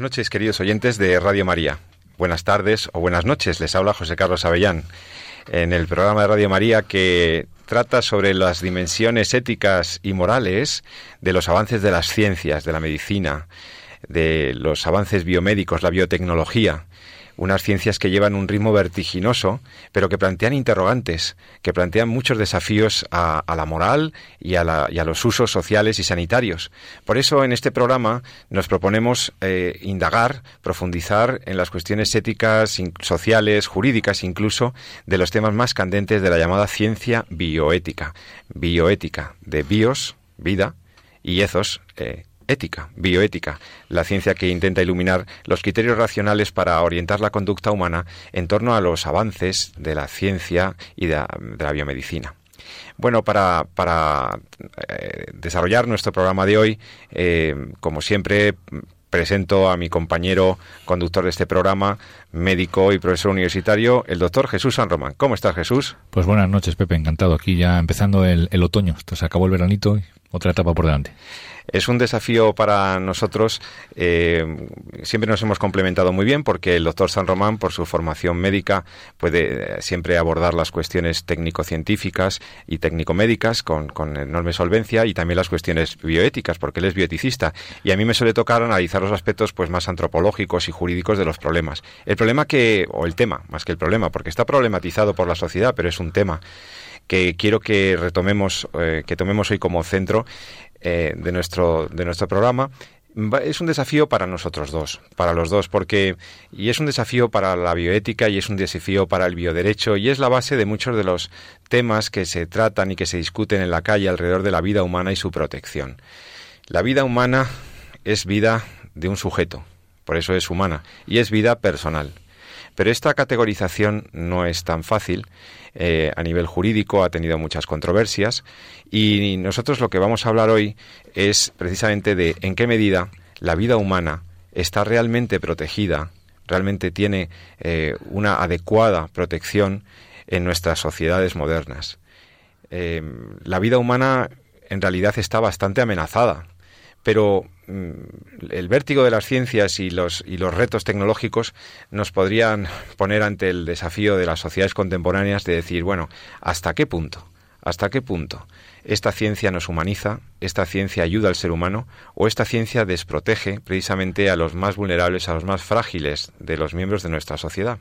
Buenas noches, queridos oyentes de Radio María. Buenas tardes o buenas noches. Les habla José Carlos Avellán en el programa de Radio María que trata sobre las dimensiones éticas y morales de los avances de las ciencias, de la medicina, de los avances biomédicos, la biotecnología unas ciencias que llevan un ritmo vertiginoso, pero que plantean interrogantes, que plantean muchos desafíos a, la moral y a, los usos sociales y sanitarios. Por eso en este programa nos proponemos eh, indagar, profundizar en las cuestiones éticas, sociales, jurídicas incluso, de los temas más candentes de la llamada ciencia bioética. Bioética, de bios, vida, y ethos, eh, ética, bioética, la ciencia que intenta iluminar los criterios racionales para orientar la conducta humana en torno a los avances de la ciencia y de la, biomedicina. Bueno, para, eh, desarrollar nuestro programa de hoy, eh, como siempre, presento a mi compañero conductor de este programa, médico y profesor universitario, el doctor Jesús San Román. ¿Cómo estás, Jesús? Pues buenas noches, Pepe. Encantado. Aquí ya empezando el, otoño. Se acabó el veranito y otra etapa por delante. Es un desafío para nosotros. Eh, siempre nos hemos complementado muy bien porque el doctor San Román, por su formación médica, puede eh, siempre abordar las cuestiones técnico-científicas y técnico-médicas con, con, enorme solvencia y también las cuestiones bioéticas porque él es bioeticista. Y a mí me suele tocar analizar los aspectos pues más antropológicos y jurídicos de los problemas. El problema que, o el tema, más que el problema, porque está problematizado por la sociedad, pero es un tema que quiero que retomemos, eh, que tomemos hoy como centro eh, de, nuestro, de nuestro programa es un desafío para nosotros dos, para los dos, porque y es un desafío para la bioética y es un desafío para el bioderecho y es la base de muchos de los temas que se tratan y que se discuten en la calle alrededor de la vida humana y su protección. La vida humana es vida de un sujeto, por eso es humana, y es vida personal. Pero esta categorización no es tan fácil. Eh, a nivel jurídico ha tenido muchas controversias y nosotros lo que vamos a hablar hoy es precisamente de en qué medida la vida humana está realmente protegida, realmente tiene eh, una adecuada protección en nuestras sociedades modernas. Eh, la vida humana en realidad está bastante amenazada pero mm, el vértigo de las ciencias y los, y los retos tecnológicos nos podrían poner ante el desafío de las sociedades contemporáneas de decir, bueno, ¿hasta qué punto? ¿Hasta qué punto esta ciencia nos humaniza, esta ciencia ayuda al ser humano o esta ciencia desprotege precisamente a los más vulnerables, a los más frágiles de los miembros de nuestra sociedad?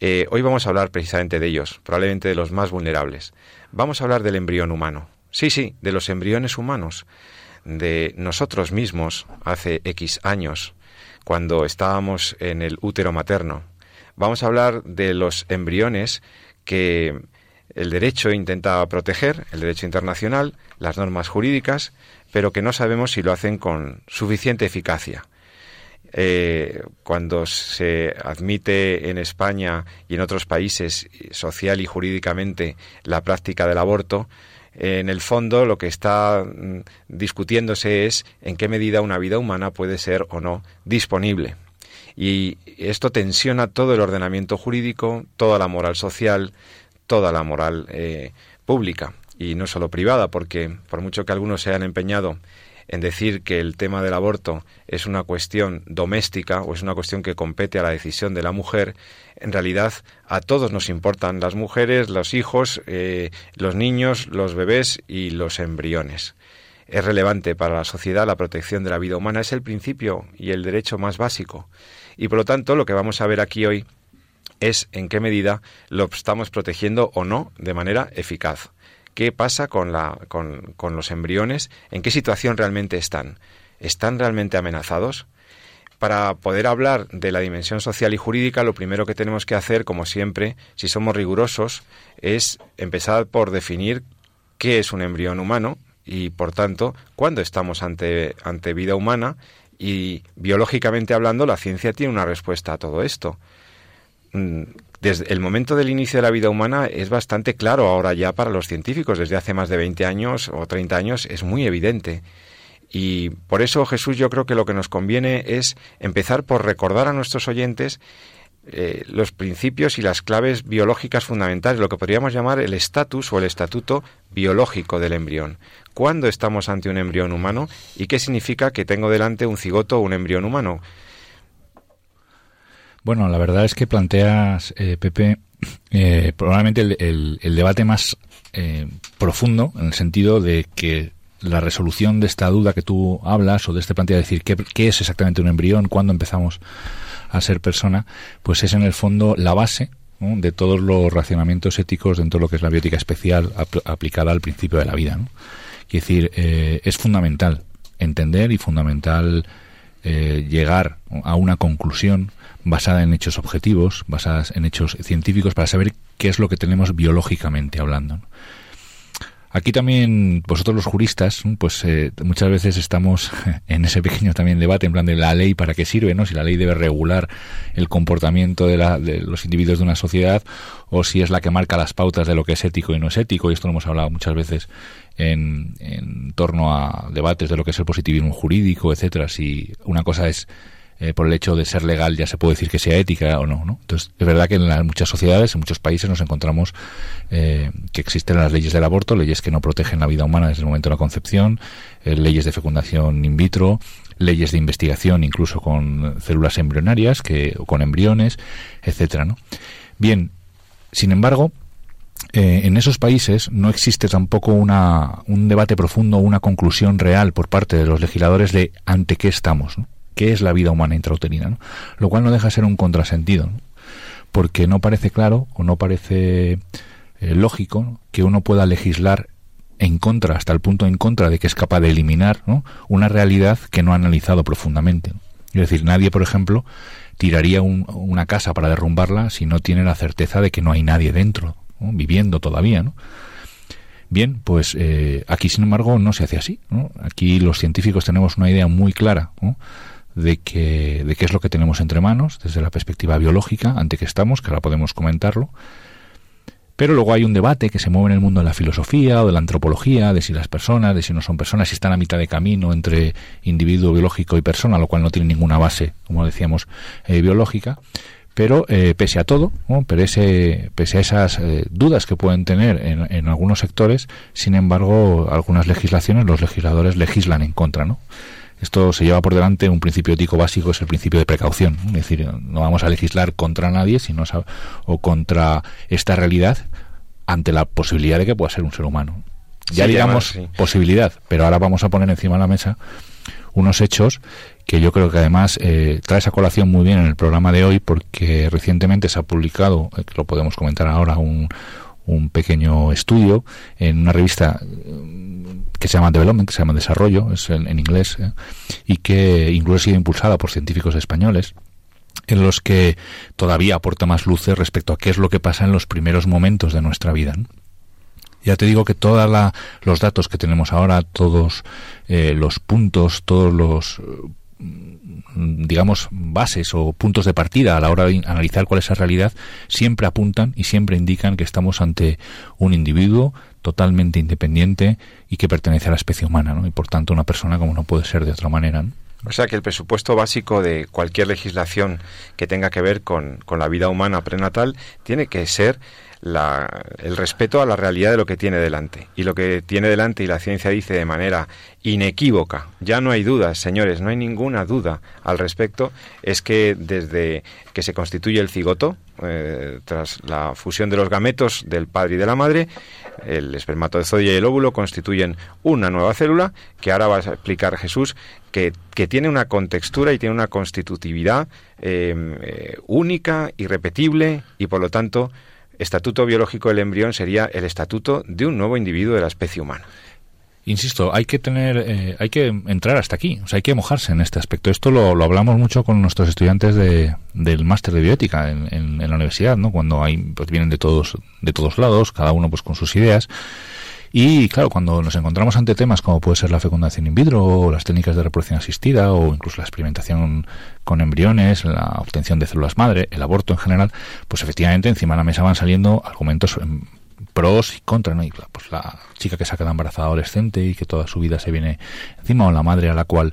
Eh, hoy vamos a hablar precisamente de ellos, probablemente de los más vulnerables. Vamos a hablar del embrión humano. Sí, sí, de los embriones humanos de nosotros mismos hace X años, cuando estábamos en el útero materno. Vamos a hablar de los embriones que el derecho intenta proteger, el derecho internacional, las normas jurídicas, pero que no sabemos si lo hacen con suficiente eficacia. Eh, cuando se admite en España y en otros países social y jurídicamente la práctica del aborto, en el fondo lo que está mm, discutiéndose es en qué medida una vida humana puede ser o no disponible. Y esto tensiona todo el ordenamiento jurídico, toda la moral social, toda la moral eh, pública y no solo privada, porque por mucho que algunos se hayan empeñado en decir que el tema del aborto es una cuestión doméstica o es una cuestión que compete a la decisión de la mujer, en realidad a todos nos importan las mujeres, los hijos, eh, los niños, los bebés y los embriones. Es relevante para la sociedad la protección de la vida humana, es el principio y el derecho más básico. Y por lo tanto, lo que vamos a ver aquí hoy es en qué medida lo estamos protegiendo o no de manera eficaz qué pasa con, la, con, los embriones, en qué situación realmente están. ¿Están realmente amenazados? Para poder hablar de la dimensión social y jurídica, lo primero que tenemos que hacer, como siempre, si somos rigurosos, es empezar por definir qué es un embrión humano y, por tanto, cuándo estamos ante, ante vida humana Y biológicamente hablando, la ciencia tiene una respuesta a todo esto. Desde el momento del inicio de la vida humana es bastante claro ahora ya para los científicos, desde hace más de 20 años o 30 años es muy evidente. Y por eso Jesús yo creo que lo que nos conviene es empezar por recordar a nuestros oyentes eh, los principios y las claves biológicas fundamentales, lo que podríamos llamar el estatus o el estatuto biológico del embrión. ¿Cuándo estamos ante un embrión humano y qué significa que tengo delante un cigoto o un embrión humano? Bueno, la verdad es que planteas, eh, Pepe, eh, probablemente el, debate más profundo en el sentido de que la resolución de esta duda que tú hablas o de este planteo de decir qué, qué es exactamente un embrión, cuándo empezamos a ser persona, pues es en el fondo la base de todos los racionamientos éticos dentro de lo que es la biótica especial aplicada al principio de la vida. ¿no? Es decir, eh, es fundamental entender y fundamental eh, llegar a una conclusión basada en hechos objetivos, basadas en hechos científicos para saber qué es lo que tenemos biológicamente hablando. Aquí también vosotros los juristas, pues eh, muchas veces estamos en ese pequeño también debate en plan de la ley para qué sirve, ¿no? Si la ley debe regular el comportamiento de, la, de los individuos de una sociedad o si es la que marca las pautas de lo que es ético y no es ético. Y esto lo hemos hablado muchas veces en, en torno a debates de lo que es el positivismo jurídico, etcétera. Si una cosa es eh, por el hecho de ser legal ya se puede decir que sea ética o no, ¿no? Entonces, es verdad que en muchas sociedades, en muchos países nos encontramos eh, que existen las leyes del aborto, leyes que no protegen la vida humana desde el momento de la concepción, eh, leyes de fecundación in vitro, leyes de investigación incluso con células embrionarias, que, o con embriones, etcétera, ¿no? Bien, sin embargo, en esos países no existe tampoco una, un debate profundo, una conclusión real por parte de los legisladores de ante qué estamos. ¿no? Qué es la vida humana intrauterina, lo cual no deja de ser un contrasentido, porque no parece claro o no parece eh, lógico que uno pueda legislar en contra, hasta el punto en contra de que es capaz de eliminar una realidad que no ha analizado profundamente. Es decir, nadie, por ejemplo, tiraría una casa para derrumbarla si no tiene la certeza de que no hay nadie dentro, viviendo todavía. ¿no? Bien, pues eh, aquí, sin embargo, no se hace así. Aquí los científicos tenemos una idea muy clara de, que, de qué es lo que tenemos entre manos desde la perspectiva biológica, ante que estamos, que ahora podemos comentarlo. Pero luego hay un debate que se mueve en el mundo de la filosofía o de la antropología, de si las personas, de si no son personas, si están a mitad de camino entre individuo biológico y persona, lo cual no tiene ninguna base, como decíamos, eh, biológica. Pero eh, pese a todo, pese, pese, a esas eh, dudas que pueden tener en, en, algunos sectores, sin embargo, algunas legislaciones, los legisladores legislan en contra, ¿no? Esto se lleva por delante un principio ético básico, es el principio de precaución. Es decir, no vamos a legislar contra nadie sino o contra esta realidad ante la posibilidad de que pueda ser un ser humano. Ya digamos posibilidad, pero ahora vamos a poner encima de la mesa unos hechos que yo creo que además eh, trae esa colación muy bien en el programa de hoy porque recientemente se ha publicado, eh, lo podemos comentar ahora, un, un pequeño estudio en una revista que se llama Development, que se llama Desarrollo, es en, inglés, eh, y que incluso ha sido impulsada por científicos españoles, en los que todavía aporta más luces respecto a qué es lo que pasa en los primeros momentos de nuestra vida. Ya te digo que todos los datos que tenemos ahora, todos eh, los puntos, todos los digamos, bases o puntos de partida a la hora de analizar cuál es la realidad, siempre apuntan y siempre indican que estamos ante un individuo totalmente independiente y que pertenece a la especie humana, ¿no? Y por tanto una persona como no puede ser de otra manera. O sea que el presupuesto básico de cualquier legislación que tenga que ver con, con la vida humana prenatal tiene que ser el respeto a la realidad de lo que tiene delante. Y lo que tiene delante y la ciencia dice de manera inequívoca, ya no hay dudas, señores, no hay ninguna duda al respecto, es que desde que se constituye el cigoto, eh, tras la fusión de los gametos del padre y de la madre, el espermatozoide y el óvulo constituyen una nueva célula que ahora va a explicar Jesús que, tiene una contextura y tiene una constitutividad eh, eh, única, irrepetible y por lo tanto estatuto biológico del embrión sería el estatuto de un nuevo individuo de la especie humana. Insisto, hay que tener, eh, hay que entrar hasta aquí, o sea, hay que mojarse en este aspecto. Esto lo, hablamos mucho con nuestros estudiantes de, del máster de bioética en, la universidad, ¿no? Cuando hay, pues vienen de todos, de todos lados, cada uno pues con sus ideas. Y claro, cuando nos encontramos ante temas como puede ser la fecundación in vitro o las técnicas de reproducción asistida o incluso la experimentación con embriones, la obtención de células madre, el aborto en general, pues efectivamente encima de la mesa van saliendo argumentos em, pros y contras, ¿no? Y pues la chica que se ha quedado embarazada adolescente y que toda su vida se viene encima, o la madre a la cual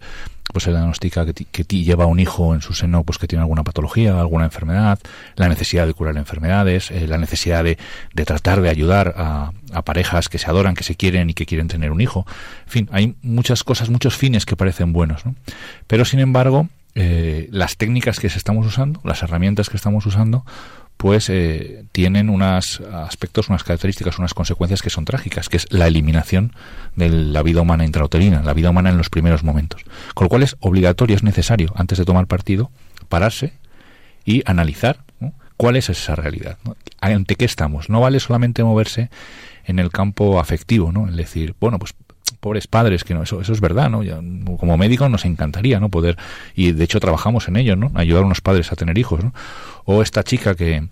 pues se diagnostica que, que lleva un hijo en su seno pues que tiene alguna patología, alguna enfermedad, la necesidad de curar enfermedades, eh, la necesidad de, de, tratar de ayudar a, a, parejas que se adoran, que se quieren y que quieren tener un hijo. En fin, hay muchas cosas, muchos fines que parecen buenos, ¿no? Pero sin embargo, eh, las técnicas que se estamos usando, las herramientas que estamos usando, pues eh, tienen unos aspectos, unas características, unas consecuencias que son trágicas, que es la eliminación de la vida humana intrauterina, la vida humana en los primeros momentos. Con lo cual es obligatorio, es necesario, antes de tomar partido, pararse y analizar cuál es esa realidad, ante qué estamos. No vale solamente moverse en el campo afectivo, ¿no? Es decir, bueno, pues pobres padres, que no, eso, eso es verdad, ¿no? como médico nos encantaría, ¿no? Poder, y de hecho trabajamos en ello, ¿no? Ayudar a unos padres a tener hijos, ¿no? O esta chica que,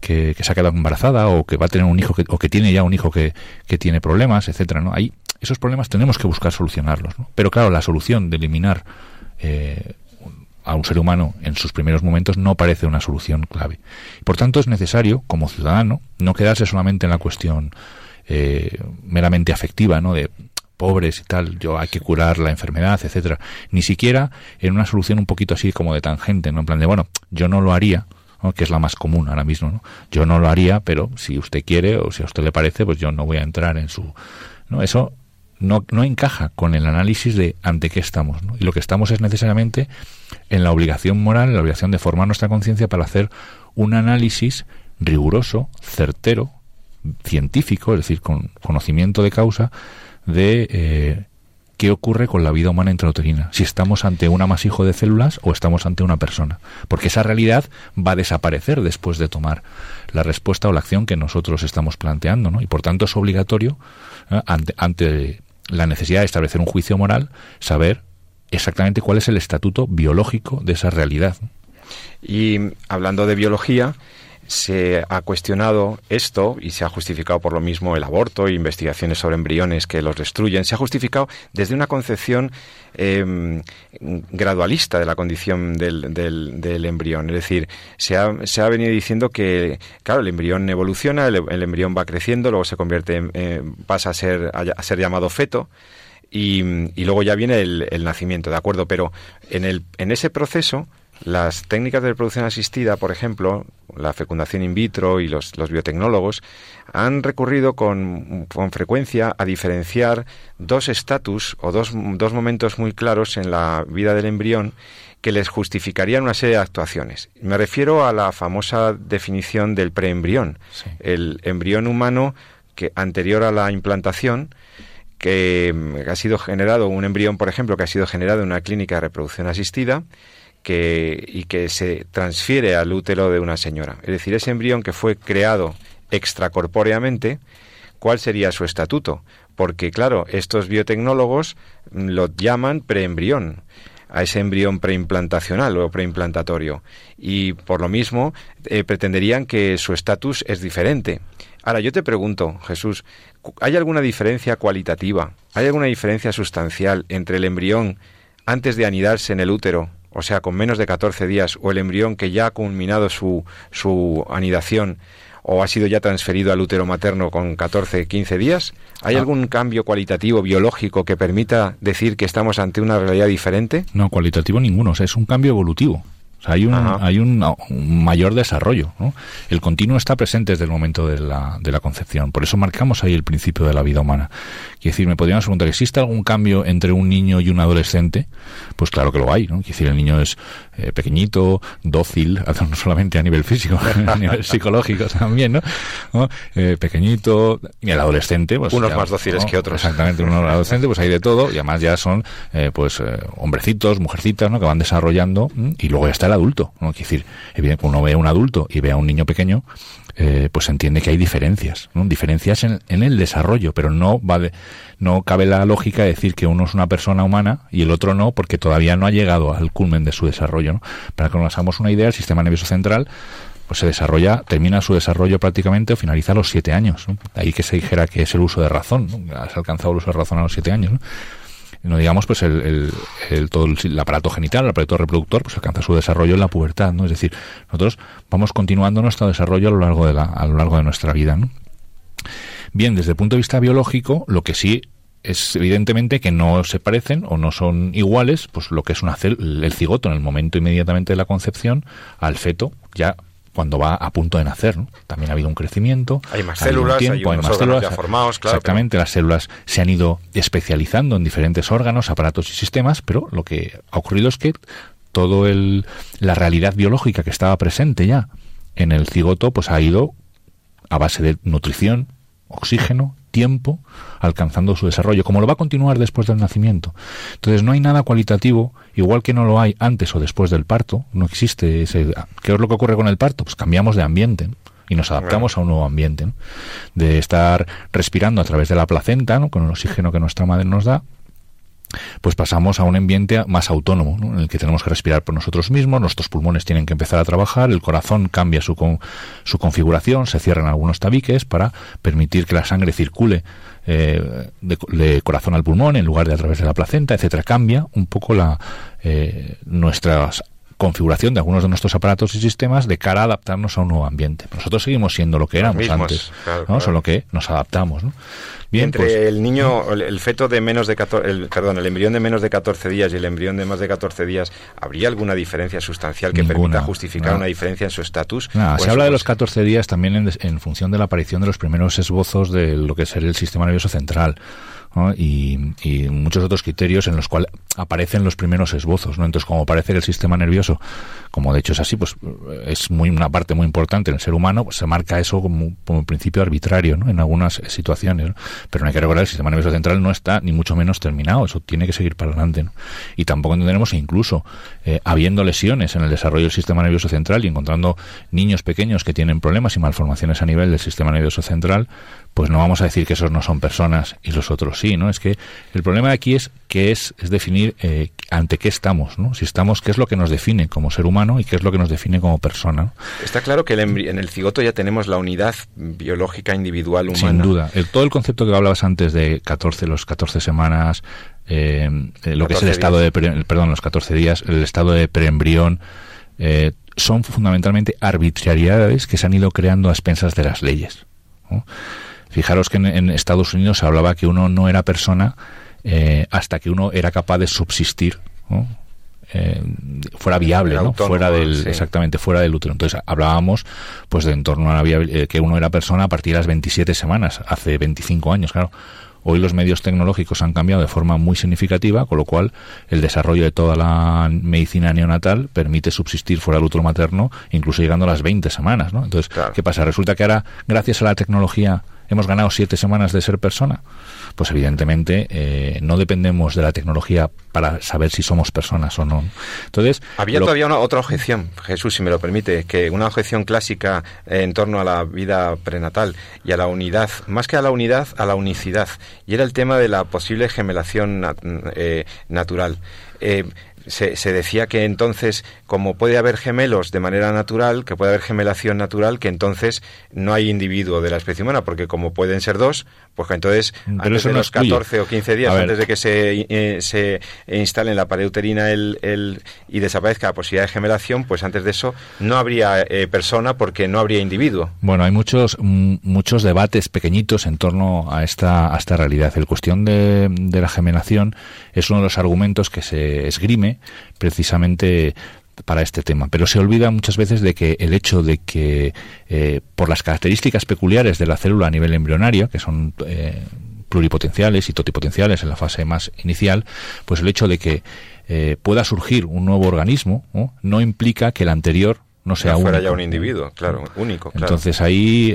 que, se ha quedado embarazada o que va a tener un hijo que, o que tiene ya un hijo que, que tiene problemas, etcétera, ¿no? Ahí, esos problemas tenemos que buscar solucionarlos, ¿no? Pero claro, la solución de eliminar eh, a un ser humano en sus primeros momentos no parece una solución clave. Por tanto, es necesario, como ciudadano, no quedarse solamente en la cuestión eh, meramente afectiva, ¿no? De pobres y tal, yo hay que curar la enfermedad, etcétera. Ni siquiera en una solución un poquito así como de tangente, ¿no? En plan de, bueno, yo no lo haría, que es la más común ahora mismo, ¿no? Yo no lo haría, pero si usted quiere o si a usted le parece, pues yo no voy a entrar en su... ¿no? Eso no, no encaja con el análisis de ante qué estamos. ¿no? Y lo que estamos es necesariamente en la obligación moral, en la obligación de formar nuestra conciencia para hacer un análisis riguroso, certero, científico, es decir, con conocimiento de causa, de eh, qué ocurre con la vida humana intrauterina, si estamos ante un amasijo de células o estamos ante una persona, porque esa realidad va a desaparecer después de tomar la respuesta o la acción que nosotros estamos planteando, ¿no? Y por tanto es obligatorio ¿eh? ante, ante la necesidad de establecer un juicio moral saber exactamente cuál es el estatuto biológico de esa realidad. Y hablando de biología, se ha cuestionado esto y se ha justificado por lo mismo el aborto e investigaciones sobre embriones que los destruyen. Se ha justificado desde una concepción em, gradualista de la condición del, del, embrión. Es decir, se ha, se ha, venido diciendo que, claro, el embrión evoluciona, el, embrión va creciendo, luego se convierte, en, eh, pasa a ser, a, ser llamado feto. Y, y, luego ya viene el, el, nacimiento, ¿de acuerdo? Pero en, el, en ese proceso las técnicas de reproducción asistida, por ejemplo, la fecundación in vitro y los, biotecnólogos, han recurrido con, frecuencia a diferenciar dos estatus o dos, dos momentos muy claros en la vida del embrión que les justificarían una serie de actuaciones. Me refiero a la famosa definición del preembrión, el embrión humano que anterior a la implantación, que ha sido generado, un embrión, por ejemplo, que ha sido generado en una clínica de reproducción asistida, que, y que se transfiere al útero de una señora. Es decir, ese embrión que fue creado extracorpóreamente, ¿cuál sería su estatuto? Porque, claro, estos biotecnólogos lo llaman preembrión a ese embrión preimplantacional o preimplantatorios y por lo mismo eh, pretenderían que su estatus es diferente. Ahora yo te pregunto, Jesús, ¿hay alguna diferencia cualitativa, hay alguna diferencia sustancial entre el embrión antes de anidarse en el útero o sea, con menos de 14 días, o el embrión que ya ha culminado su, su anidación o ha sido ya transferido al útero materno con 14, 15 días? ¿Hay ah. algún cambio cualitativo, biológico, que permita decir que estamos ante una realidad diferente? No, cualitativo ninguno, o sea, es un cambio evolutivo hay un, hay un, mayor desarrollo. ¿no? El continuo está presente desde el momento de la, de la concepción. Por eso marcamos ahí el principio de la vida humana. Quiere decir, me podríamos preguntar, ¿existe algún cambio entre un niño y un adolescente? Pues claro que lo hay. ¿no? Quiere decir, el niño es eh, pequeñito, dócil, no solamente a nivel físico, a nivel psicológico también, ¿no? Eh, pequeñito, y el adolescente, pues. Unos más dóciles que otros. Exactamente, uno adolescente, pues hay de todo, y además ya son, eh, pues, hombrecitos, mujercitas, ¿no? Que van desarrollando, y luego ya está adulto, ¿no? Decir, evidentemente, uno ve a un adulto y ve a un niño pequeño, eh, pues entiende que hay diferencias, ¿no? diferencias en, el desarrollo, pero no va no cabe la lógica de decir que uno es una persona humana y el otro no, porque todavía no ha llegado al culmen de su desarrollo. ¿no? Para que nos hagamos una idea, el sistema nervioso central pues se desarrolla, termina su desarrollo prácticamente o finaliza a los siete años. Ahí que se dijera que es el uso de razón, has alcanzado el uso de razón a los siete años. ¿no? Digamos pues el, todo el, aparato genital, el aparato reproductor, pues alcanza su desarrollo en la pubertad, ¿no? Es decir, nosotros vamos continuando nuestro desarrollo a lo largo de la, a lo largo de nuestra vida, ¿no? Bien, desde el punto de vista biológico, lo que sí es evidentemente que no se parecen o no son iguales, pues lo que es una el cigoto en el momento inmediatamente de la concepción al feto ya cuando va a punto de nacer. ¿no? También ha habido un crecimiento. Hay más células, hay, más células. Ya formados, claro, exactamente, las células se han ido especializando en diferentes órganos, aparatos y sistemas, pero lo que ha ocurrido es que todo el la realidad biológica que estaba presente ya en el cigoto pues ha ido a base de nutrición, oxígeno, tiempo, alcanzando su desarrollo, como lo va a continuar después del nacimiento. Entonces no hay nada cualitativo, igual que no lo hay antes o después del parto, no existe ese... ¿Qué es lo que ocurre con el parto? Pues cambiamos de ambiente y nos adaptamos a un nuevo ambiente, de estar respirando a través de la placenta, ¿no? con el oxígeno que nuestra madre nos da, pues pasamos a un ambiente más autónomo, en el que tenemos que respirar por nosotros mismos, nuestros pulmones tienen que empezar a trabajar, el corazón cambia su, su configuración, se cierran algunos tabiques para permitir que la sangre circule eh, de, corazón al pulmón en lugar de a través de la placenta, etcétera. Cambia un poco la eh, nuestras configuración de algunos de nuestros aparatos y sistemas de cara a adaptarnos a un nuevo ambiente. Nosotros seguimos siendo lo que éramos antes, solo que nos adaptamos. ¿no? Bien, Entre pues, el niño, el, feto de menos de 14, el, perdón, el embrión de menos de 14 días y el embrión de más de 14 días, ¿habría alguna diferencia sustancial que permita justificar una diferencia en su estatus? se habla de los 14 días también en, en función de la aparición de los primeros esbozos de lo que sería el sistema nervioso central y, muchos otros criterios en los cuales aparecen los primeros esbozos. ¿no? Entonces, como parece que el sistema nervioso, como de hecho es así, pues es muy una parte muy importante en el ser humano, pues se marca eso como, como principio arbitrario ¿no? en algunas situaciones. Pero no hay que recordar, el sistema nervioso central no está ni mucho menos terminado, eso tiene que seguir para adelante. Y tampoco entendemos, incluso eh, habiendo lesiones en el desarrollo del sistema nervioso central y encontrando niños pequeños que tienen problemas y malformaciones a nivel del sistema nervioso central, pues no vamos a decir que esos no son personas y los otros sí, ¿no? Es que el problema aquí es que es, es definir eh, ante qué estamos, ¿no? Si estamos, qué es lo que nos define como ser humano y qué es lo que nos define como persona. Está claro que en el cigoto ya tenemos la unidad biológica individual humana. Sin duda. todo el concepto que hablabas antes de 14, los 14 semanas, eh, eh, lo que es el estado de, perdón, los 14 días, el estado de preembrión, son fundamentalmente arbitrariedades que se han ido creando a expensas de las leyes. ¿no? Fijaros que en, Estados Unidos se hablaba que uno no era persona eh, hasta que uno era capaz de subsistir, eh, fuera viable, ¿no? fuera del exactamente fuera del útero. Entonces hablábamos pues de en torno a la eh, que uno era persona a partir de las 27 semanas, hace 25 años, claro. Hoy los medios tecnológicos han cambiado de forma muy significativa, con lo cual el desarrollo de toda la medicina neonatal permite subsistir fuera del útero materno, incluso llegando a las 20 semanas, ¿no? Entonces, ¿qué pasa? Resulta que ahora, gracias a la tecnología hemos ganado siete semanas de ser persona? Pues evidentemente eh, no dependemos de la tecnología para saber si somos personas o no. Entonces había todavía una otra objeción, Jesús, si me lo permite, que una objeción clásica en torno a la vida prenatal y a la unidad, más que a la unidad, a la unicidad, y era el tema de la posible gemelación eh, natural. Eh, se, se, decía que entonces, como puede haber gemelos de manera natural, que puede haber gemelación natural, que entonces no hay individuo de la especie humana, porque como pueden ser dos, pues entonces, antes de los 14 o 15 días, antes de que se, eh, se instale en la pared uterina el, el, y desaparezca la posibilidad de gemelación, pues antes de eso no habría eh, persona porque no habría individuo. Bueno, hay muchos, muchos debates pequeñitos en torno a esta, a esta realidad. El cuestión de, de la gemelación es uno de los argumentos que se esgrime precisamente para este tema. Pero se olvida muchas veces de que el hecho de que, eh, por las características peculiares de la célula a nivel embrionario, que son eh, pluripotenciales y totipotenciales en la fase más inicial, pues el hecho de que eh, pueda surgir un nuevo organismo ¿no? implica que el anterior no sea fuera ya un individuo, claro, único. Entonces ahí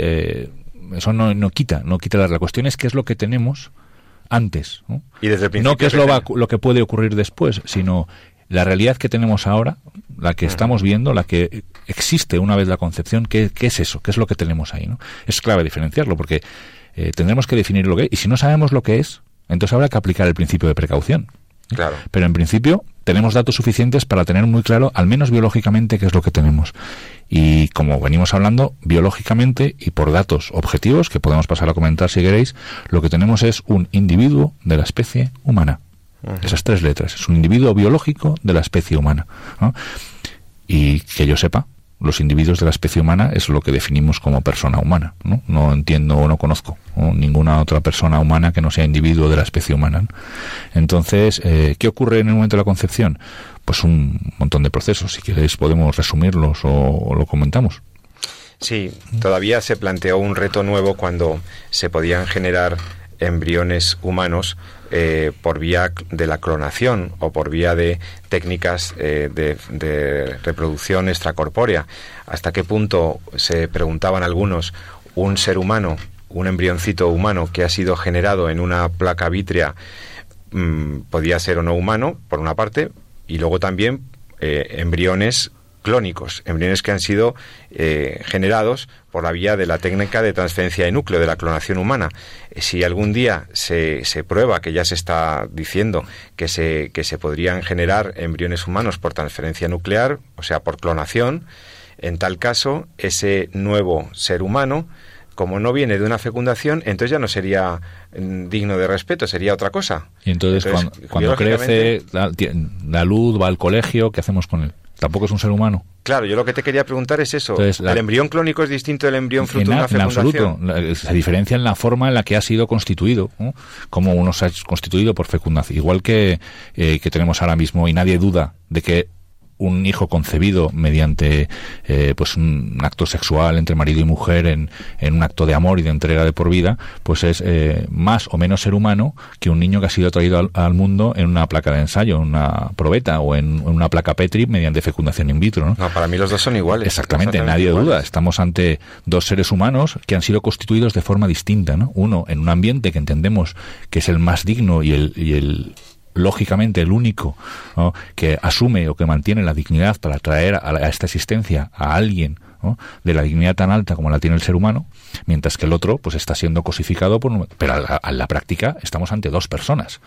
eso no, no quita, no quita la, la cuestión es qué es lo que tenemos antes. ¿no? Y desde el no qué es lo, lo que puede ocurrir después, sino la realidad que tenemos ahora, la que estamos viendo, la que existe una vez la concepción, ¿qué, es eso? ¿Qué es lo que tenemos ahí? ¿no? Es clave diferenciarlo porque eh, tendremos que definir lo que es y si no sabemos lo que es, entonces habrá que aplicar el principio de precaución. Claro. Pero en principio tenemos datos suficientes para tener muy claro, al menos biológicamente, qué es lo que tenemos. Y como venimos hablando, biológicamente y por datos objetivos, que podemos pasar a comentar si queréis, lo que tenemos es un individuo de la especie humana. Esas tres letras. Es un individuo biológico de la especie humana. Y que yo sepa, los individuos de la especie humana es lo que definimos como persona humana. No, no entiendo o no conozco ninguna otra persona humana que no sea individuo de la especie humana. Entonces, eh, ¿qué ocurre en el momento de la concepción? Pues un montón de procesos. Si queréis podemos resumirlos o lo comentamos. Sí, todavía se planteó un reto nuevo cuando se podían generar embriones humanos eh, por vía de la clonación o por vía de técnicas eh, de, reproducción extracorpórea. ¿Hasta qué punto, se preguntaban algunos, un ser humano, un embrioncito humano que ha sido generado en una placa vítrea, mm, podía ser o no humano, por una parte, y luego también eh, embriones clónicos, embriones que han sido eh, generados por la vía de la técnica de transferencia de núcleo, de la clonación humana. Eh, si algún día se, se, prueba, que ya se está diciendo, que se, que se podrían generar embriones humanos por transferencia nuclear, o sea, por clonación, en tal caso, ese nuevo ser humano, como no viene de una fecundación, entonces ya no sería mm, digno de respeto, sería otra cosa. Y entonces, cuando, crece, la luz, va al colegio, ¿qué hacemos con él? Tampoco es un ser humano. Claro, yo lo que te quería preguntar es eso. ¿El embrión clónico es distinto del embrión fruto de una fecundación? En absoluto. Se diferencia en la forma en la que ha sido constituido, como uno se ha constituido por fecundación. Igual que, eh, que tenemos ahora mismo, y nadie duda de que un hijo concebido mediante eh, pues un acto sexual entre marido y mujer en, en, un acto de amor y de entrega de por vida pues es eh, más o menos ser humano que un niño que ha sido traído al, mundo en una placa de ensayo en una probeta o en, una placa Petri mediante fecundación in vitro ¿no? para mí los dos son iguales exactamente, nadie duda estamos ante dos seres humanos que han sido constituidos de forma distinta ¿no? uno en un ambiente que entendemos que es el más digno y el, y el lógicamente el único que asume o que mantiene la dignidad para traer a, esta existencia a alguien de la dignidad tan alta como la tiene el ser humano, mientras que el otro pues está siendo cosificado por pero a la, práctica estamos ante dos personas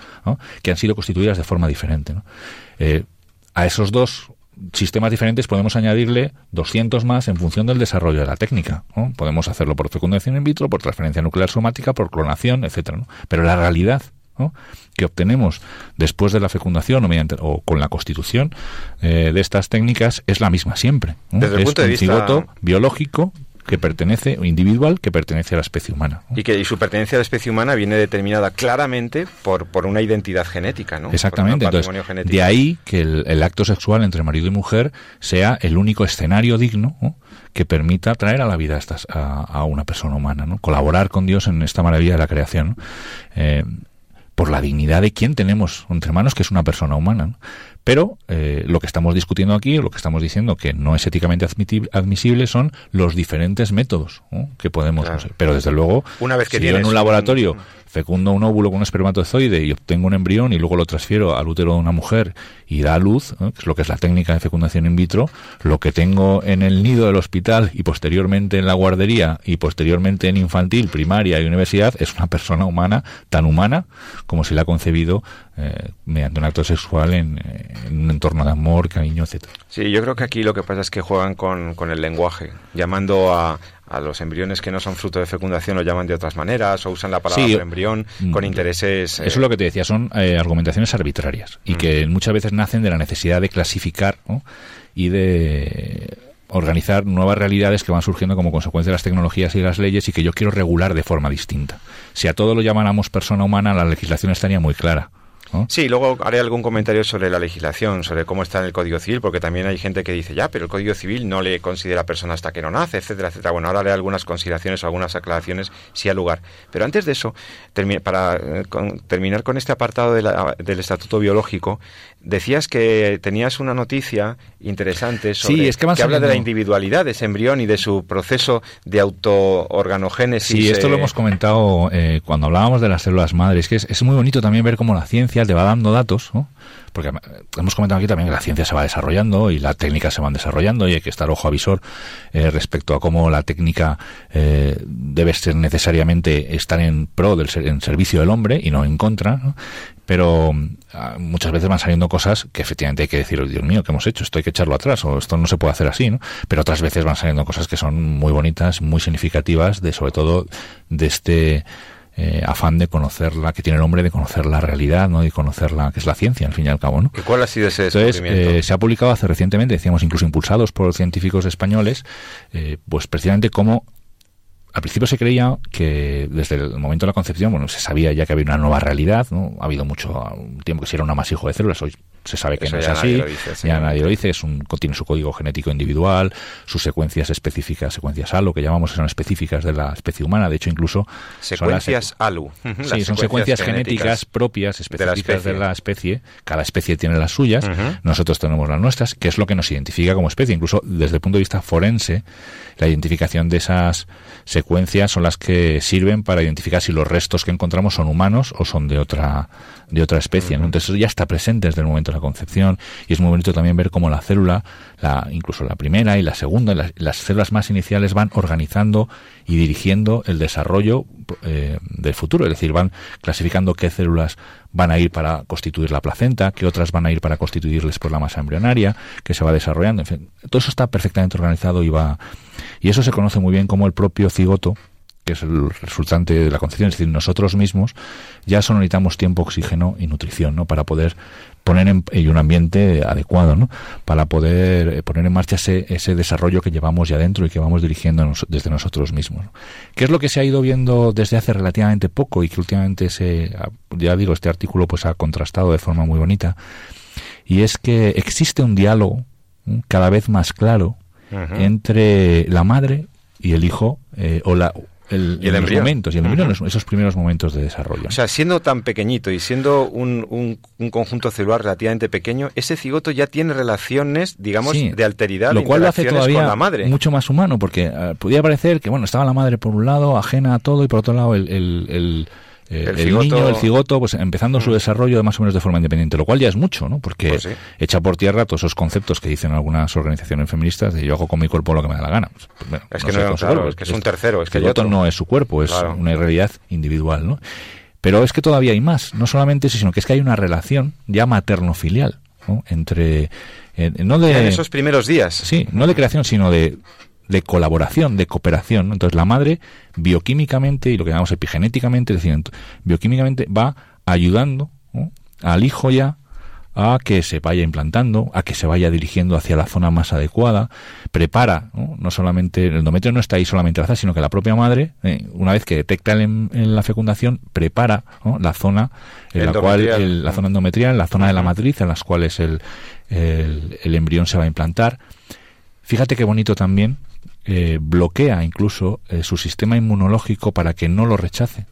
que han sido constituidas de forma diferente. Eh, a esos dos sistemas diferentes podemos añadirle 200 más en función del desarrollo de la técnica. Podemos hacerlo por fecundación in vitro, por transferencia nuclear somática, por clonación, etcétera. Pero la realidad que obtenemos después de la fecundación o, mediante, o con la constitución eh, de estas técnicas es la misma siempre. Desde el es punto de vista cigoto biológico que pertenece, o individual, que pertenece a la especie humana. Y que su pertenencia a la especie humana viene determinada claramente por, por una identidad genética, ¿no? Exactamente. Entonces, de ahí que el, acto sexual entre marido y mujer sea el único escenario digno que permita traer a la vida a, estas, a, una persona humana, ¿no? Colaborar con Dios en esta maravilla de la creación. Eh, por la dignidad de quien tenemos entre manos, que es una persona humana. Pero eh, lo que estamos discutiendo aquí, lo que estamos diciendo que no es éticamente admisible, son los diferentes métodos que podemos. Pero desde luego, una vez que si en un laboratorio fecundo un óvulo con un espermatozoide y obtengo un embrión y luego lo transfiero al útero de una mujer y da luz, que es lo que es la técnica de fecundación in vitro, lo que tengo en el nido del hospital y posteriormente en la guardería y posteriormente en infantil, primaria y universidad es una persona humana, tan humana como si la ha concebido eh, mediante un acto sexual en, un entorno de amor, cariño, etcétera. Sí, yo creo que aquí lo que pasa es que juegan con, con el lenguaje, llamando a, a los embriones que no son fruto de fecundación lo llaman de otras maneras o usan la palabra embrión mm, con intereses. Eso es lo que te decía, son eh, argumentaciones arbitrarias y mm. que muchas veces nacen de la necesidad de clasificar y de organizar nuevas realidades que van surgiendo como consecuencia de las tecnologías y las leyes y que yo quiero regular de forma distinta. Si a todo lo llamáramos persona humana, la legislación estaría muy clara. Sí, luego haré algún comentario sobre la legislación, sobre cómo está en el Código Civil, porque también hay gente que dice, ya, pero el Código Civil no le considera persona hasta que no nace, etcétera, etcétera. Bueno, ahora haré algunas consideraciones o algunas aclaraciones si hay lugar. Pero antes de eso, para eh, terminar con este apartado del Estatuto Biológico, decías que tenías una noticia interesante sobre que, habla de la individualidad de ese embrión y de su proceso de autoorganogénesis. Sí, esto lo hemos comentado eh, cuando hablábamos de las células madres, que es, es muy bonito también ver cómo la ciencia te va dando datos, ¿no? porque hemos comentado aquí también que la ciencia se va desarrollando y la técnica se van desarrollando y hay que estar ojo avisor eh, respecto a cómo la técnica eh, debe ser necesariamente estar en pro del en servicio del hombre y no en contra pero ah, muchas veces van saliendo cosas que efectivamente hay que decir, Dios mío, ¿qué hemos hecho? Esto hay que echarlo atrás o esto no se puede hacer así, ¿no? Pero otras veces van saliendo cosas que son muy bonitas, muy significativas, de sobre todo de este eh, afán de conocerla, que tiene el hombre de conocer la realidad, ¿no? Y conocer la, que es la ciencia, al fin y al cabo, ¿no? ¿Y cuál ha sido ese Entonces, eh, se ha publicado hace recientemente, decíamos incluso impulsados por científicos españoles, eh, pues precisamente cómo al principio se creía que desde el momento de la concepción, bueno, se sabía ya que había una nueva realidad, ¿no? Ha habido mucho tiempo que si era un amasijo de células, hoy se sabe que no es así, ya nadie lo dice, es un, tiene su código genético individual, sus secuencias específicas, secuencias ALU, que llamamos, son específicas de la especie humana, de hecho incluso... Secuencias ALU. Sí, son secuencias genéticas, propias, específicas de la, especie, cada especie tiene las suyas, nosotros tenemos las nuestras, que es lo que nos identifica como especie, incluso desde el punto de vista forense, la identificación de esas secuencias son las que sirven para identificar si los restos que encontramos son humanos o son de otra de otra especie. Entonces eso ya está presente desde el momento de concepción y es muy bonito también ver cómo la célula, la, incluso la primera y la segunda, las, células más iniciales van organizando y dirigiendo el desarrollo eh, del futuro. Es decir, van clasificando qué células van a ir para constituir la placenta, qué otras van a ir para constituirles por la masa embrionaria, que se va desarrollando. En fin, todo eso está perfectamente organizado y va. Y eso se conoce muy bien como el propio cigoto que es el resultante de la concepción, es decir, nosotros mismos ya solo necesitamos tiempo, oxígeno y nutrición, ¿no? Para poder poner en y un ambiente adecuado, ¿no? Para poder eh, poner en marcha ese, ese desarrollo que llevamos ya dentro y que vamos dirigiendo desde nosotros mismos. ¿Qué es lo que se ha ido viendo desde hace relativamente poco y que últimamente se, ya digo, este artículo pues ha contrastado de forma muy bonita? Y es que existe un diálogo cada vez más claro entre la madre y el hijo eh, o la el, y el los momentos, y el embrión, esos primeros momentos de desarrollo. O sea, siendo tan pequeñito y siendo un, un, conjunto celular relativamente pequeño, ese cigoto ya tiene relaciones, digamos, de alteridad, lo cual lo hace todavía con la madre. mucho más humano, porque uh, podía parecer que, bueno, estaba la madre por un lado, ajena a todo, y por otro lado el, el eh, el, niño, el cigoto, pues empezando su desarrollo de más o menos de forma independiente, lo cual ya es mucho, ¿no? Porque pues echa por tierra todos esos conceptos que dicen algunas organizaciones feministas de yo hago con mi cuerpo lo que me da la gana. Pues, pues es, que no, es que es un tercero, es que el cigoto no es su cuerpo, es una realidad individual, ¿no? Pero es que todavía hay más, no solamente eso, sino que es que hay una relación ya materno-filial, ¿no? Entre eh, no de en esos primeros días. Sí, no de creación, sino de de colaboración, de cooperación. Entonces la madre bioquímicamente y lo que llamamos epigenéticamente, es decir, bioquímicamente va ayudando al hijo ya a que se vaya implantando, a que se vaya dirigiendo hacia la zona más adecuada, prepara, no, solamente, el endometrio no está ahí solamente al sino que la propia madre, eh, una vez que detecta en, la fecundación, prepara la zona en la cual, la zona endometrial, la zona de la matriz en las cuales el, el embrión se va a implantar. Fíjate qué bonito también eh, bloquea incluso eh, su sistema inmunológico para que no lo rechace.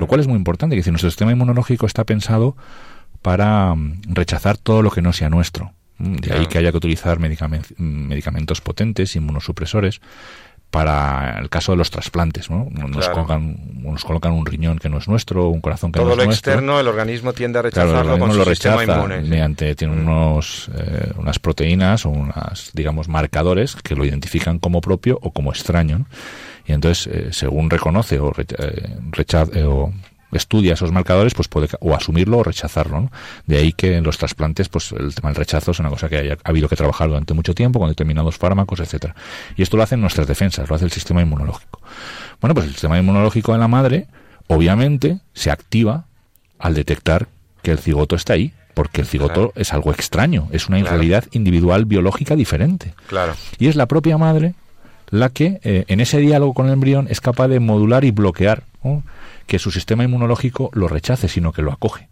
Lo cual es muy importante, que si nuestro sistema inmunológico está pensado para mm, rechazar todo lo que no sea nuestro. De ahí que haya que utilizar medicamentos potentes, inmunosupresores, para el caso de los trasplantes, ¿no? Nos, colocan, nos colocan un riñón que no es nuestro, un corazón que no es nuestro. Todo lo externo, el organismo tiende a rechazarlo con su lo rechaza inmune. mediante tiene unos eh, unas proteínas o unas digamos marcadores que lo identifican como propio o como extraño. Y entonces, eh, según reconoce o, eh, rechaza, o estudia esos marcadores, pues puede o asumirlo o rechazarlo. De ahí que en los trasplantes, pues el tema del rechazo es una cosa que haya, ha habido que trabajar durante mucho tiempo con determinados fármacos, etcétera. Y esto lo hacen nuestras defensas, lo hace el sistema inmunológico. Bueno, pues el sistema inmunológico de la madre, obviamente, se activa al detectar que el cigoto está ahí, porque el cigoto es algo extraño, es una realidad individual biológica diferente. Claro. Y es la propia madre la que eh, en ese diálogo con el embrión es capaz de modular y bloquear que su sistema inmunológico lo rechace, sino que lo acoge.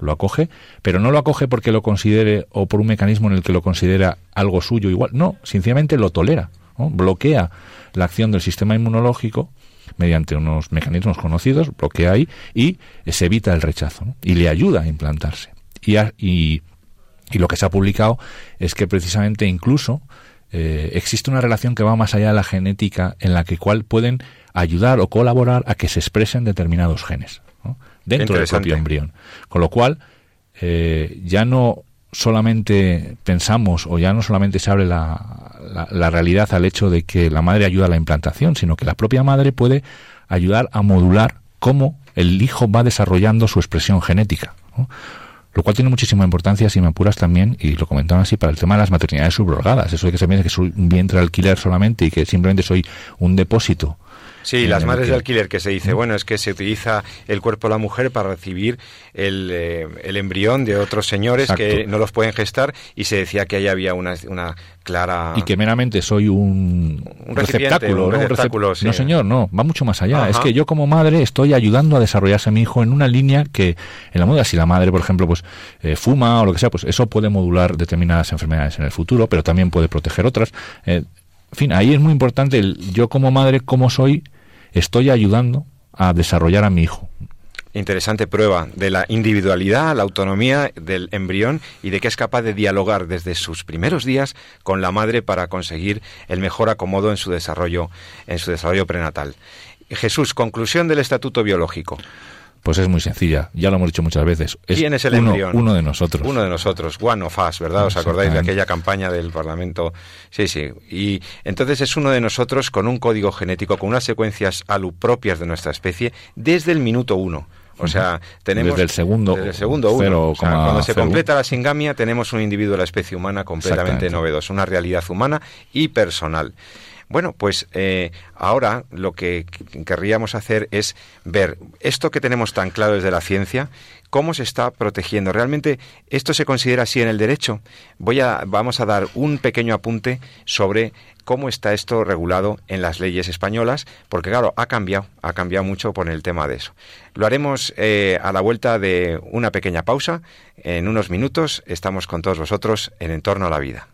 Lo acoge, pero no lo acoge porque lo considere o por un mecanismo en el que lo considera algo suyo igual. No, sencillamente lo tolera. Bloquea la acción del sistema inmunológico mediante unos mecanismos conocidos, bloquea ahí y se evita el rechazo y le ayuda a implantarse. Y, y, y, lo que se ha publicado es que precisamente incluso eh, existe una relación que va más allá de la genética en la que cual pueden ayudar o colaborar a que se expresen determinados genes dentro del propio embrión. Con lo cual, eh, ya no solamente pensamos o ya no solamente se abre la, la, realidad al hecho de que la madre ayuda a la implantación, sino que la propia madre puede ayudar a modular cómo el hijo va desarrollando su expresión genética. Lo cual tiene muchísima importancia, si me apuras también, y lo comentaban así, para el tema de las maternidades subrogadas. Eso de que se piensa que soy un vientre alquiler solamente y que simplemente soy un depósito Sí, las madres de alquiler que se dice, bueno, es que se utiliza el cuerpo de la mujer para recibir el, eh, el embrión de otros señores que no los pueden gestar y se decía que ahí había una, una clara... Y que meramente soy un, receptáculo, ¿no? no, señor, no, va mucho más allá. Es que yo como madre estoy ayudando a desarrollarse a mi hijo en una línea que en la moda, si la madre, por ejemplo, pues eh, fuma o lo que sea, pues eso puede modular determinadas enfermedades en el futuro, pero también puede proteger otras. Eh, en fin, ahí es muy importante el yo como madre, cómo soy estoy ayudando a desarrollar a mi hijo. Interesante prueba de la individualidad, la autonomía del embrión y de que es capaz de dialogar desde sus primeros días con la madre para conseguir el mejor acomodo en su desarrollo, en su desarrollo prenatal. Jesús, conclusión del estatuto biológico. Pues es muy sencilla, ya lo hemos dicho muchas veces. Es ¿Quién es el uno, embrión? Uno de nosotros. Uno de nosotros, one of us, ¿verdad? ¿Os acordáis de aquella campaña del Parlamento? Sí, sí. Y entonces es uno de nosotros con un código genético, con unas secuencias ALU propias de nuestra especie, desde el minuto uno. O sea, tenemos... Desde el segundo, desde el segundo uno. cuando se completa la singamia, tenemos un individuo de la especie humana completamente novedoso, una realidad humana y personal. Bueno, pues eh, ahora lo que querríamos hacer es ver esto que tenemos tan claro desde la ciencia, cómo se está protegiendo. ¿Realmente esto se considera así en el derecho? Voy a, vamos a dar un pequeño apunte sobre cómo está esto regulado en las leyes españolas, porque claro, ha cambiado, ha cambiado mucho por el tema de eso. Lo haremos eh, a la vuelta de una pequeña pausa. En unos minutos estamos con todos vosotros en Entorno a la Vida.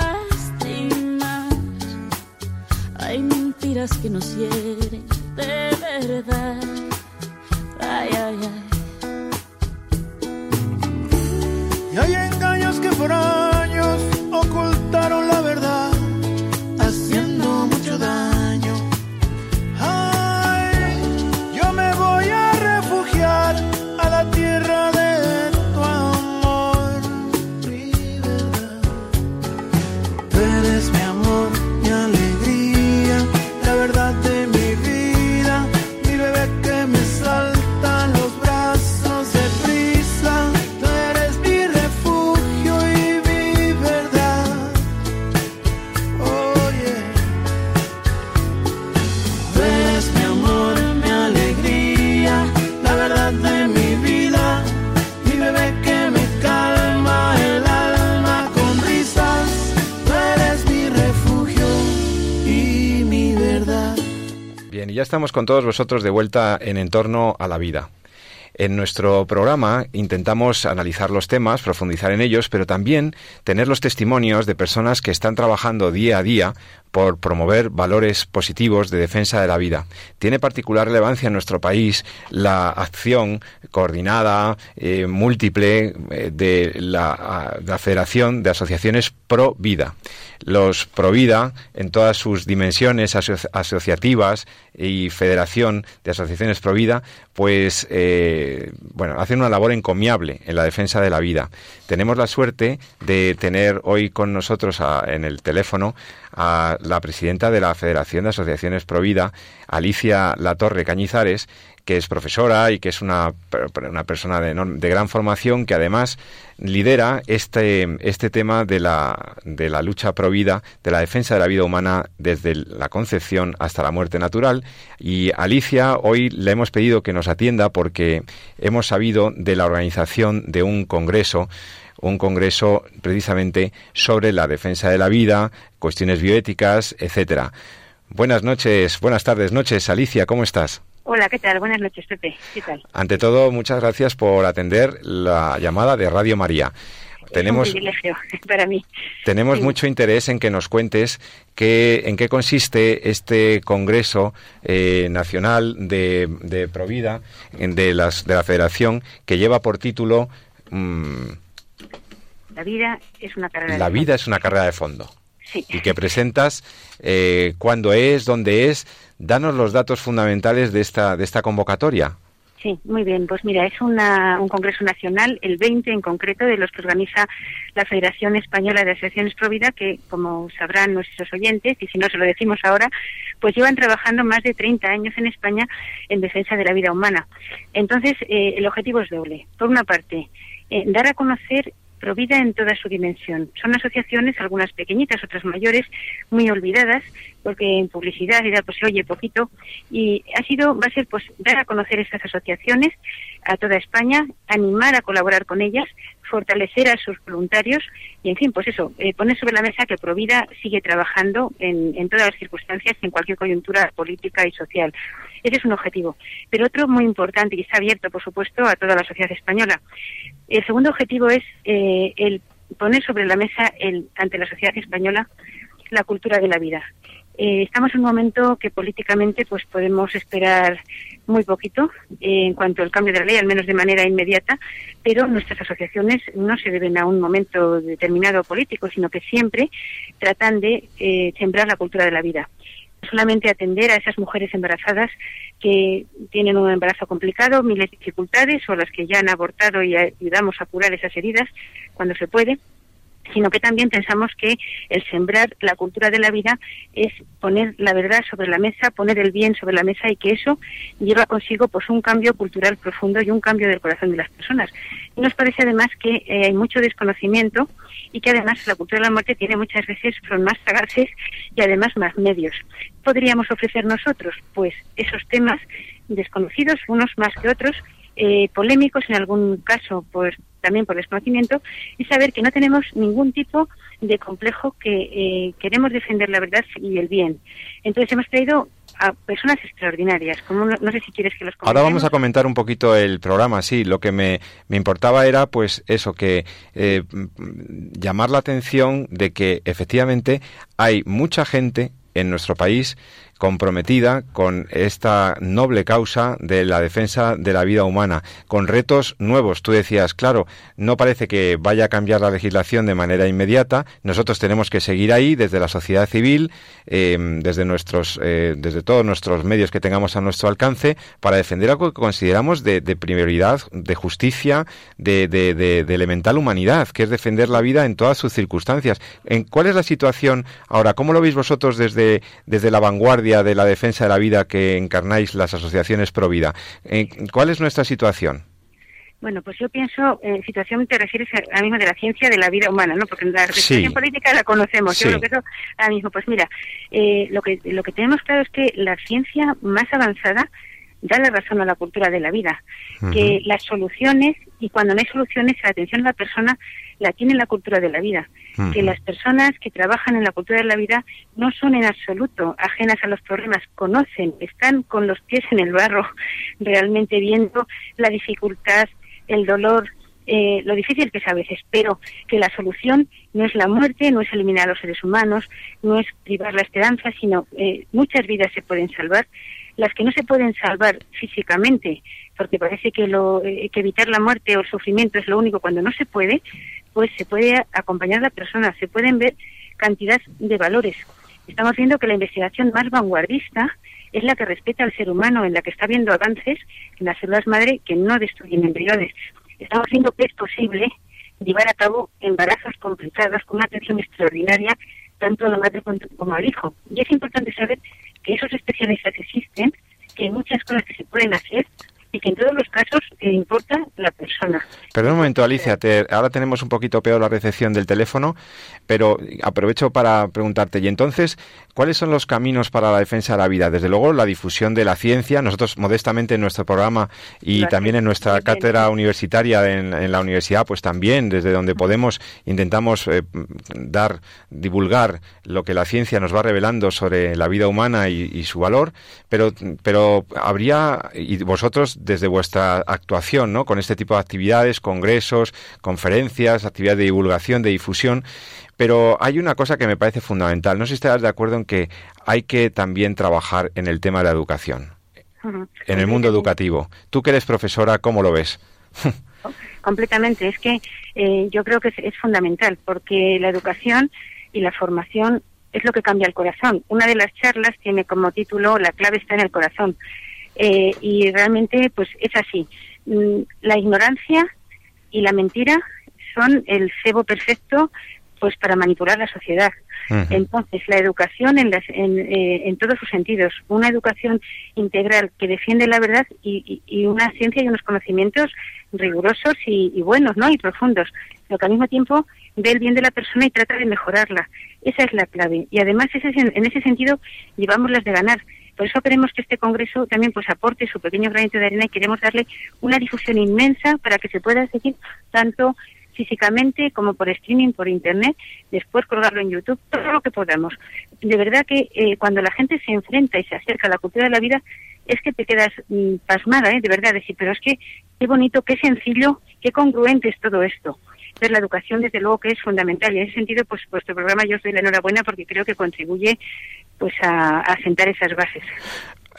que nos hieren de verdad. Ay, ay, ay. Y hay engaños que por con todos vosotros de vuelta en Entorno a la Vida. En nuestro programa intentamos analizar los temas, profundizar en ellos, pero también tener los testimonios de personas que están trabajando día a día por promover valores positivos de defensa de la vida. Tiene particular relevancia en nuestro país la acción coordinada, eh, múltiple, eh, de, la, de la Federación de Asociaciones Pro Vida los Provida, en todas sus dimensiones asociativas y federación de asociaciones Provida, pues eh, bueno, hacen una labor encomiable en la defensa de la vida. Tenemos la suerte de tener hoy con nosotros en el teléfono a la presidenta de la Federación de Asociaciones Provida, Alicia Latorre Cañizares, que es profesora y que es una, una persona de, de, gran formación que además lidera este, este tema de la, de la lucha pro vida, de la defensa de la vida humana desde la concepción hasta la muerte natural. Y Alicia, hoy le hemos pedido que nos atienda porque hemos sabido de la organización de un congreso un congreso precisamente sobre la defensa de la vida, cuestiones bioéticas, etcétera. Buenas noches, buenas tardes, noches, Alicia, ¿cómo estás? Hola, ¿qué tal? Buenas noches, Pepe. ¿Qué tal? Ante todo, muchas gracias por atender la llamada de Radio María. Tenemos, un privilegio para mí. Tenemos mucho interés en que nos cuentes qué, en qué consiste este Congreso eh, Nacional de, de Provida de, las, de la Federación que lleva por título... Mmm, la vida es una carrera La de vida fondo. es una carrera de fondo. Sí. Y que presentas eh, cuándo es, dónde es. Danos los datos fundamentales de esta, de esta convocatoria. Sí, muy bien. Pues mira, es una, un congreso nacional, el 20 en concreto, de los que organiza la Federación Española de Asociaciones Provida, que, como sabrán nuestros oyentes, y si no se lo decimos ahora, pues llevan trabajando más de 30 años en España en defensa de la vida humana. Entonces, eh, el objetivo es doble. Por una parte, eh, dar a conocer Provida en toda su dimensión. Son asociaciones, algunas pequeñitas, otras mayores, muy olvidadas, porque en publicidad pues se oye poquito. Y ha sido, va a ser, pues, dar a conocer estas asociaciones a toda España, animar a colaborar con ellas, fortalecer a sus voluntarios y, en fin, pues eso, eh, poner sobre la mesa que Provida sigue trabajando en, en todas las circunstancias, en cualquier coyuntura política y social. Ese es un objetivo. Pero otro muy importante y está abierto, por supuesto, a toda la sociedad española. El segundo objetivo es eh, el poner sobre la mesa el, ante la sociedad española la cultura de la vida. Eh, estamos en un momento que políticamente pues podemos esperar muy poquito eh, en cuanto al cambio de la ley, al menos de manera inmediata, pero nuestras asociaciones no se deben a un momento determinado político, sino que siempre tratan de eh, sembrar la cultura de la vida. Solamente atender a esas mujeres embarazadas que tienen un embarazo complicado, miles de dificultades, o las que ya han abortado y ayudamos a curar esas heridas cuando se puede, sino que también pensamos que el sembrar la cultura de la vida es poner la verdad sobre la mesa, poner el bien sobre la mesa y que eso lleva consigo pues un cambio cultural profundo y un cambio del corazón de las personas. Nos parece además que eh, hay mucho desconocimiento y que además la cultura de la muerte tiene muchas veces son más sagaces y además más medios. ¿Podríamos ofrecer nosotros? Pues esos temas desconocidos, unos más que otros, eh, polémicos en algún caso, pues también por desconocimiento, y saber que no tenemos ningún tipo de complejo, que eh, queremos defender la verdad y el bien. Entonces hemos traído a personas extraordinarias. Como no, no sé si quieres que los Ahora vamos a comentar un poquito el programa, sí. Lo que me, me importaba era, pues, eso, que eh, llamar la atención de que efectivamente hay mucha gente en nuestro país comprometida con esta noble causa de la defensa de la vida humana, con retos nuevos. Tú decías, claro, no parece que vaya a cambiar la legislación de manera inmediata. Nosotros tenemos que seguir ahí desde la sociedad civil, eh, desde nuestros, eh, desde todos nuestros medios que tengamos a nuestro alcance, para defender algo que consideramos de, prioridad, de justicia, de, de, de, elemental humanidad, que es defender la vida en todas sus circunstancias. ¿En cuál es la situación ahora? ¿Cómo lo veis vosotros desde, desde la vanguardia? de la defensa de la vida que encarnáis las asociaciones pro vida. ¿Cuál es nuestra situación? Bueno, pues yo pienso, en situación te refieres ahora mismo de la ciencia de la vida humana, ¿no? Porque la sí. política la conocemos. Sí. Yo creo que eso ahora mismo, pues mira, eh, lo que lo que tenemos claro es que la ciencia más avanzada da la razón a la cultura de la vida, uh -huh. que las soluciones y cuando no hay soluciones la atención a la persona la tiene la cultura de la vida, uh -huh. que las personas que trabajan en la cultura de la vida no son en absoluto ajenas a los problemas, conocen, están con los pies en el barro, realmente viendo la dificultad, el dolor, eh, lo difícil que es a veces, pero que la solución no es la muerte, no es eliminar a los seres humanos, no es privar la esperanza, sino eh, muchas vidas se pueden salvar. Las que no se pueden salvar físicamente, porque parece que, lo, eh, que evitar la muerte o el sufrimiento es lo único cuando no se puede, pues se puede acompañar a la persona, se pueden ver cantidad de valores. Estamos viendo que la investigación más vanguardista es la que respeta al ser humano, en la que está viendo avances en las células madre que no destruyen embriones. Estamos viendo que es posible llevar a cabo embarazos complicados con una atención extraordinaria tanto la madre como al hijo. Y es importante saber que esos especialistas existen, que hay muchas cosas que se pueden hacer y que en todos los casos eh, importa la persona. Perdón un momento, Alicia, te- ahora tenemos un poquito peor la recepción del teléfono, pero aprovecho para preguntarte, y entonces, ¿cuáles son los caminos para la defensa de la vida? Desde luego, la difusión de la ciencia, nosotros modestamente en nuestro programa y también en nuestra cátedra universitaria en, en la universidad, pues también, desde donde podemos, intentamos eh, dar, divulgar lo que la ciencia nos va revelando sobre la vida humana y, y su valor, pero, pero habría, y vosotros desde vuestra actuación, ¿no? Con este tipo de actividades, congresos, conferencias, actividades de divulgación, de difusión, pero hay una cosa que me parece fundamental. No sé si estás de acuerdo en que hay que también trabajar en el tema de la educación, en el mundo educativo. Tú que eres profesora, ¿cómo lo ves? Completamente. Es que eh, yo creo que es, es fundamental porque la educación y la formación es lo que cambia el corazón. Una de las charlas tiene como título La clave está en el corazón. Eh, y realmente, pues es así. Mm, La ignorancia y la mentira son el cebo perfecto pues para manipular la sociedad. Entonces, la educación en, las- en, eh, en todos sus sentidos, una educación integral que defiende la verdad y, y- y una ciencia y unos conocimientos rigurosos y, y buenos, ¿no? Y profundos, pero que al mismo tiempo ve el bien de la persona y trata de mejorarla. Esa es la clave. Y además, ese, es en en ese sentido, llevamos las de ganar. Por eso queremos que este congreso también pues aporte su pequeño granito de arena y queremos darle una difusión inmensa para que se pueda seguir tanto físicamente como por streaming, por internet, después colgarlo en YouTube, todo lo que podamos. De verdad que eh, cuando la gente se enfrenta y se acerca a la cultura de la vida, es que te quedas mm, pasmada, ¿eh? de verdad, decir, pero es que qué bonito, qué sencillo, qué congruente es todo esto. Entonces la educación desde luego que es fundamental y en ese sentido pues vuestro programa yo os doy la enhorabuena porque creo que contribuye pues a, a sentar esas bases.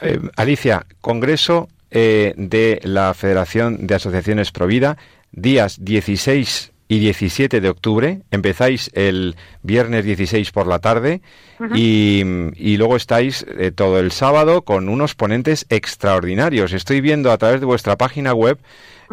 Eh, Alicia, Congreso eh, de la Federación de Asociaciones Provida, días 16 y 17 de octubre. Empezáis el viernes 16 por la tarde y, y luego estáis eh, todo el sábado con unos ponentes extraordinarios. Estoy viendo a través de vuestra página web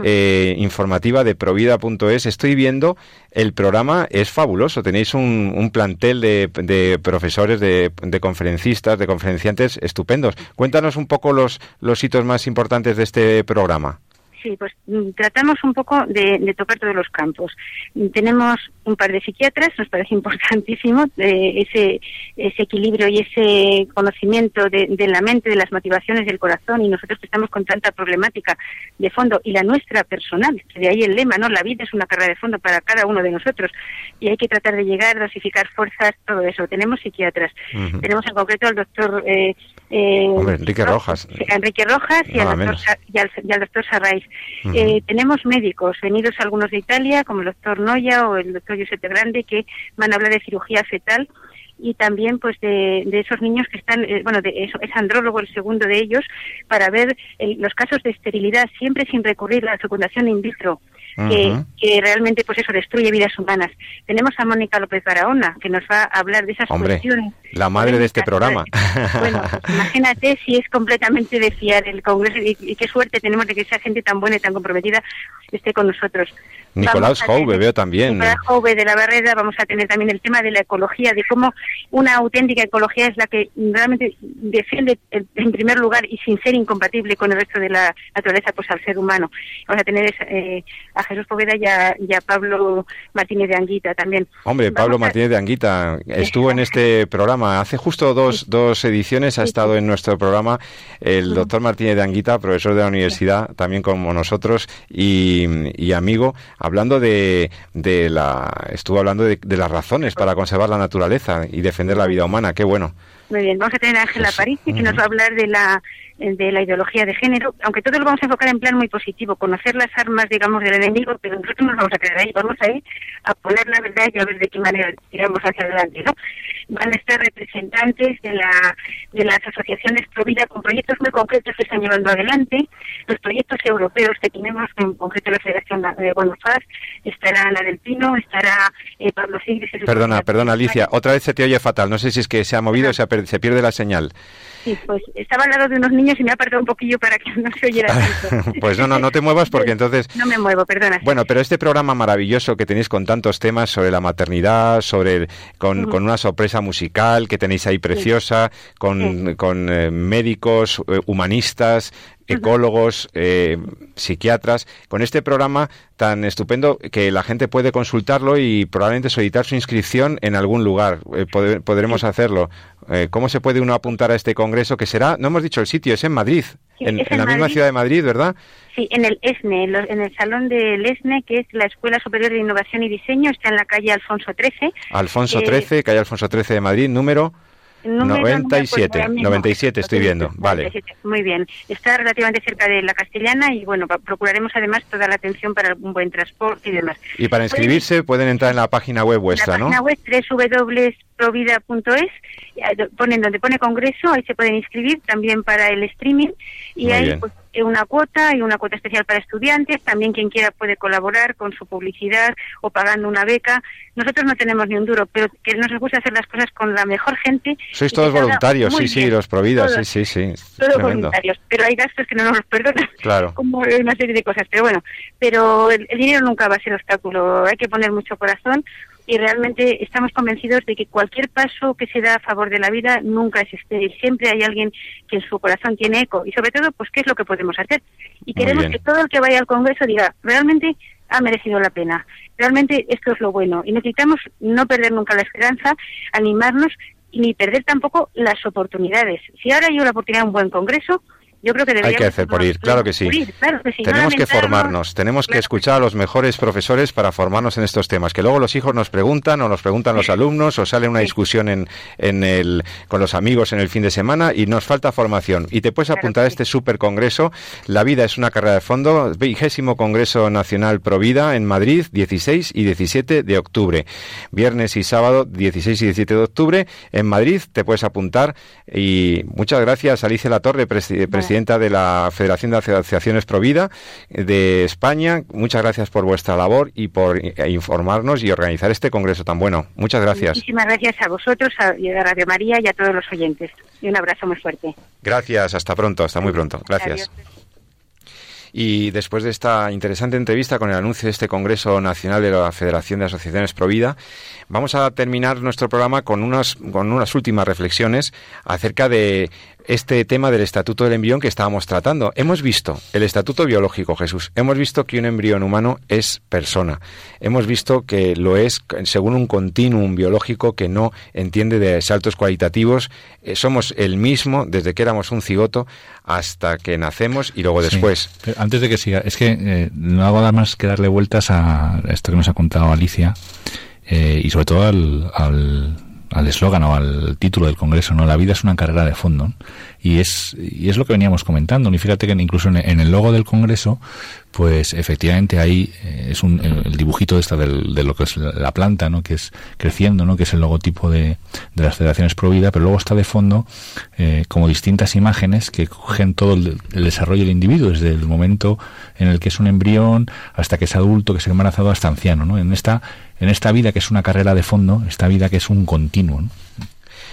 eh, informativa de provida.es, estoy viendo el programa, es fabuloso. Tenéis un, un plantel de, de profesores, de, de conferencistas, de conferenciantes estupendos. Cuéntanos un poco los, los hitos más importantes de este programa. Sí, pues mm, tratamos un poco de, de tocar todos los campos. Tenemos un par de psiquiatras, nos parece importantísimo eh, ese, ese equilibrio y ese conocimiento de, de la mente, de las motivaciones del corazón y nosotros que estamos con tanta problemática de fondo y la nuestra personal, de ahí el lema, ¿no? La vida es una carrera de fondo para cada uno de nosotros y hay que tratar de llegar, dosificar fuerzas, todo eso. Tenemos psiquiatras. Tenemos en concreto al doctor... Eh, eh, Hombre, Enrique Rojas. a Enrique Rojas y al, doctor, y, al, y al doctor Sarrais. Ujú. Eh, tenemos médicos, venidos algunos de Italia, como el doctor Noya o el doctor Giuseppe Grande, que van a hablar de cirugía fetal y también pues de, de esos niños que están, eh, bueno, de eso, es andrólogo el segundo de ellos, para ver el- los casos de esterilidad, siempre sin recurrir a la fecundación in vitro. Que realmente pues eso destruye vidas humanas. Tenemos a Mónica López Barahona que nos va a hablar de esas Hombre, cuestiones. la madre de este programa. Bueno, pues imagínate si es completamente de fiar el Congreso y, y qué suerte tenemos de que esa gente tan buena y tan comprometida esté con nosotros. Nicolás Jouve, veo también. Nicolás Jouve de la Barrera, vamos a tener también el tema de la ecología, de cómo una auténtica ecología es la que realmente defiende en primer lugar y sin ser incompatible con el resto de la naturaleza, pues al ser humano. Vamos a tener eh, a Jesús Poveda y a, y a Pablo Martínez de Anguita también. Hombre, Pablo a- Martínez de Anguita estuvo en este programa. Hace justo dos, dos ediciones ha estado en nuestro programa el doctor Martínez de Anguita, profesor de la universidad, también como nosotros y, y amigo, hablando de, de la... Estuvo hablando de, de las razones para conservar la naturaleza y defender la vida humana. Qué bueno. Muy bien, vamos a tener a Ángela Pues, Parisi, que nos va a hablar de la de la ideología de género, aunque todo lo vamos a enfocar en plan muy positivo, conocer las armas, digamos, del enemigo, pero nosotros nos vamos a quedar ahí, vamos a ir a poner la verdad y a ver de qué manera tiramos hacia adelante, ¿no? Van a estar representantes de la de las asociaciones Provida con proyectos muy concretos que están llevando adelante, los proyectos europeos que tenemos, en concreto la Federación de Bonofaz, estará Ana del Pino, estará eh, Pablo Sigris. el Perdona, perdona Alicia, otra vez se te oye fatal. No sé si es que se ha movido o se, se pierde la señal. Sí, pues estaba al lado de unos niños y me ha apartado un poquillo para que no se oyera tanto. pues no, no, no te muevas porque entonces... No me muevo, perdona. Bueno, pero este programa maravilloso que tenéis con tantos temas sobre la maternidad, sobre el- con, con una sorpresa musical que tenéis ahí preciosa, con, con, eh, médicos, eh, humanistas, ecólogos, eh, psiquiatras, con este programa tan estupendo que la gente puede consultarlo y probablemente solicitar su inscripción en algún lugar. Eh, podremos hacerlo. Eh, ¿Cómo se puede uno apuntar a este congreso que será? No hemos dicho el sitio, es en Madrid, Sí, en, es en en la misma ciudad de Madrid, ¿verdad? Sí, en el ESNE, en el salón del ESNE, que es la Escuela Superior de Innovación y Diseño, está en la calle Alfonso XIII. Alfonso Eh, 13, calle Alfonso 13 de Madrid, número número no me acuerdo 97, ahora mismo. 97 estoy viendo, vale. 97, Muy bien. Está relativamente cerca de la Castellana y, bueno, procuraremos además toda la atención para un buen transporte y demás. Y para inscribirse pueden entrar en la página web vuestra, la ¿no? página web www.provida.es, ahí ponen donde pone congreso, ahí se pueden inscribir también para el streaming y Muy bien. pues, una cuota y una cuota especial para estudiantes, también quien quiera puede colaborar con su publicidad o pagando una beca. Nosotros no tenemos ni un duro, pero que nos gusta hacer las cosas con la mejor gente. Sois todos voluntarios, sí, sí, los Providas, sí, sí, sí. Todos Tremendo. voluntarios, pero hay gastos que no nos los perdonan. Claro. Como una serie de cosas, pero bueno, pero el, el dinero nunca va a ser obstáculo, hay que poner mucho corazón y realmente estamos convencidos de que cualquier paso que se da a favor de la vida nunca es estéril, siempre hay alguien que en su corazón tiene eco y sobre todo, pues qué es lo que podemos hacer. Y queremos que todo el que vaya al Congreso diga, realmente ha merecido la pena, realmente esto es lo bueno y necesitamos no perder nunca la esperanza, animarnos y ni perder tampoco las oportunidades. Si ahora hay una oportunidad de un buen Congreso, yo creo que Hay que hacer por ir, claro que sí. por ir, claro que sí, no Tenemos que formarnos, tenemos que escuchar a los mejores profesores para formarnos en estos temas. Que luego los hijos nos preguntan o nos preguntan los alumnos o sale una discusión en, en el, con los amigos en el fin de semana y nos falta formación. Y te puedes apuntar a este super congreso. La vida es una carrera de fondo, vigésimo Congreso Nacional Provida en Madrid, 16 y 17 de octubre. Viernes y sábado, 16 y 17 de octubre en Madrid. Te puedes apuntar. Y muchas gracias, Alicia Latorre, presi- presidenta de la Federación de Asociaciones Provida de España. Muchas gracias por vuestra labor y por informarnos y organizar este congreso tan bueno. Muchas gracias. Muchísimas gracias a vosotros, a, y a Radio María y a todos los oyentes. Y un abrazo muy fuerte. Gracias, hasta pronto, hasta muy pronto. Gracias. Adiós. Y después de esta interesante entrevista con el anuncio de este Congreso Nacional de la Federación de Asociaciones Provida, vamos a terminar nuestro programa con unas, con unas últimas reflexiones acerca de este tema del Estatuto del Embrión que estábamos tratando. Hemos visto el Estatuto Biológico, Jesús. Hemos visto que un embrión humano es persona. Hemos visto que lo es según un continuum biológico que no entiende de saltos cualitativos. Eh, somos el mismo desde que éramos un cigoto hasta que nacemos y luego Sí. después. Pero antes de que siga, es que eh, no hago nada más que darle vueltas a esto que nos ha contado Alicia eh, y sobre todo al al al eslogan o al título del congreso, ¿no? La vida es una carrera de fondo. Y es y es lo que veníamos comentando. Y fíjate que incluso en, en el logo del congreso, pues efectivamente ahí eh, es un, el dibujito esta del, de lo que es la, la planta, ¿no? Que es creciendo, ¿no? Que es el logotipo de, de las federaciones Provida, pero luego está de fondo eh, como distintas imágenes que cogen todo el, desarrollo del individuo, desde el momento en el que es un embrión hasta que es adulto, que es embarazado, hasta anciano, ¿no? En esta, en esta vida que es una carrera de fondo, esta vida que es un continuo, ¿no?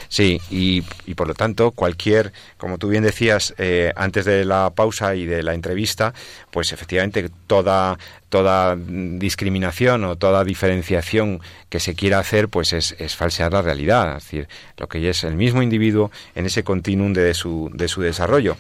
Sí, y, por lo tanto, cualquier, como tú bien decías eh, antes de la pausa y de la entrevista, pues efectivamente toda, toda discriminación o toda diferenciación que se quiera hacer, pues es, es falsear la realidad. Es decir, lo que es el mismo individuo en ese continuum de su, de su desarrollo.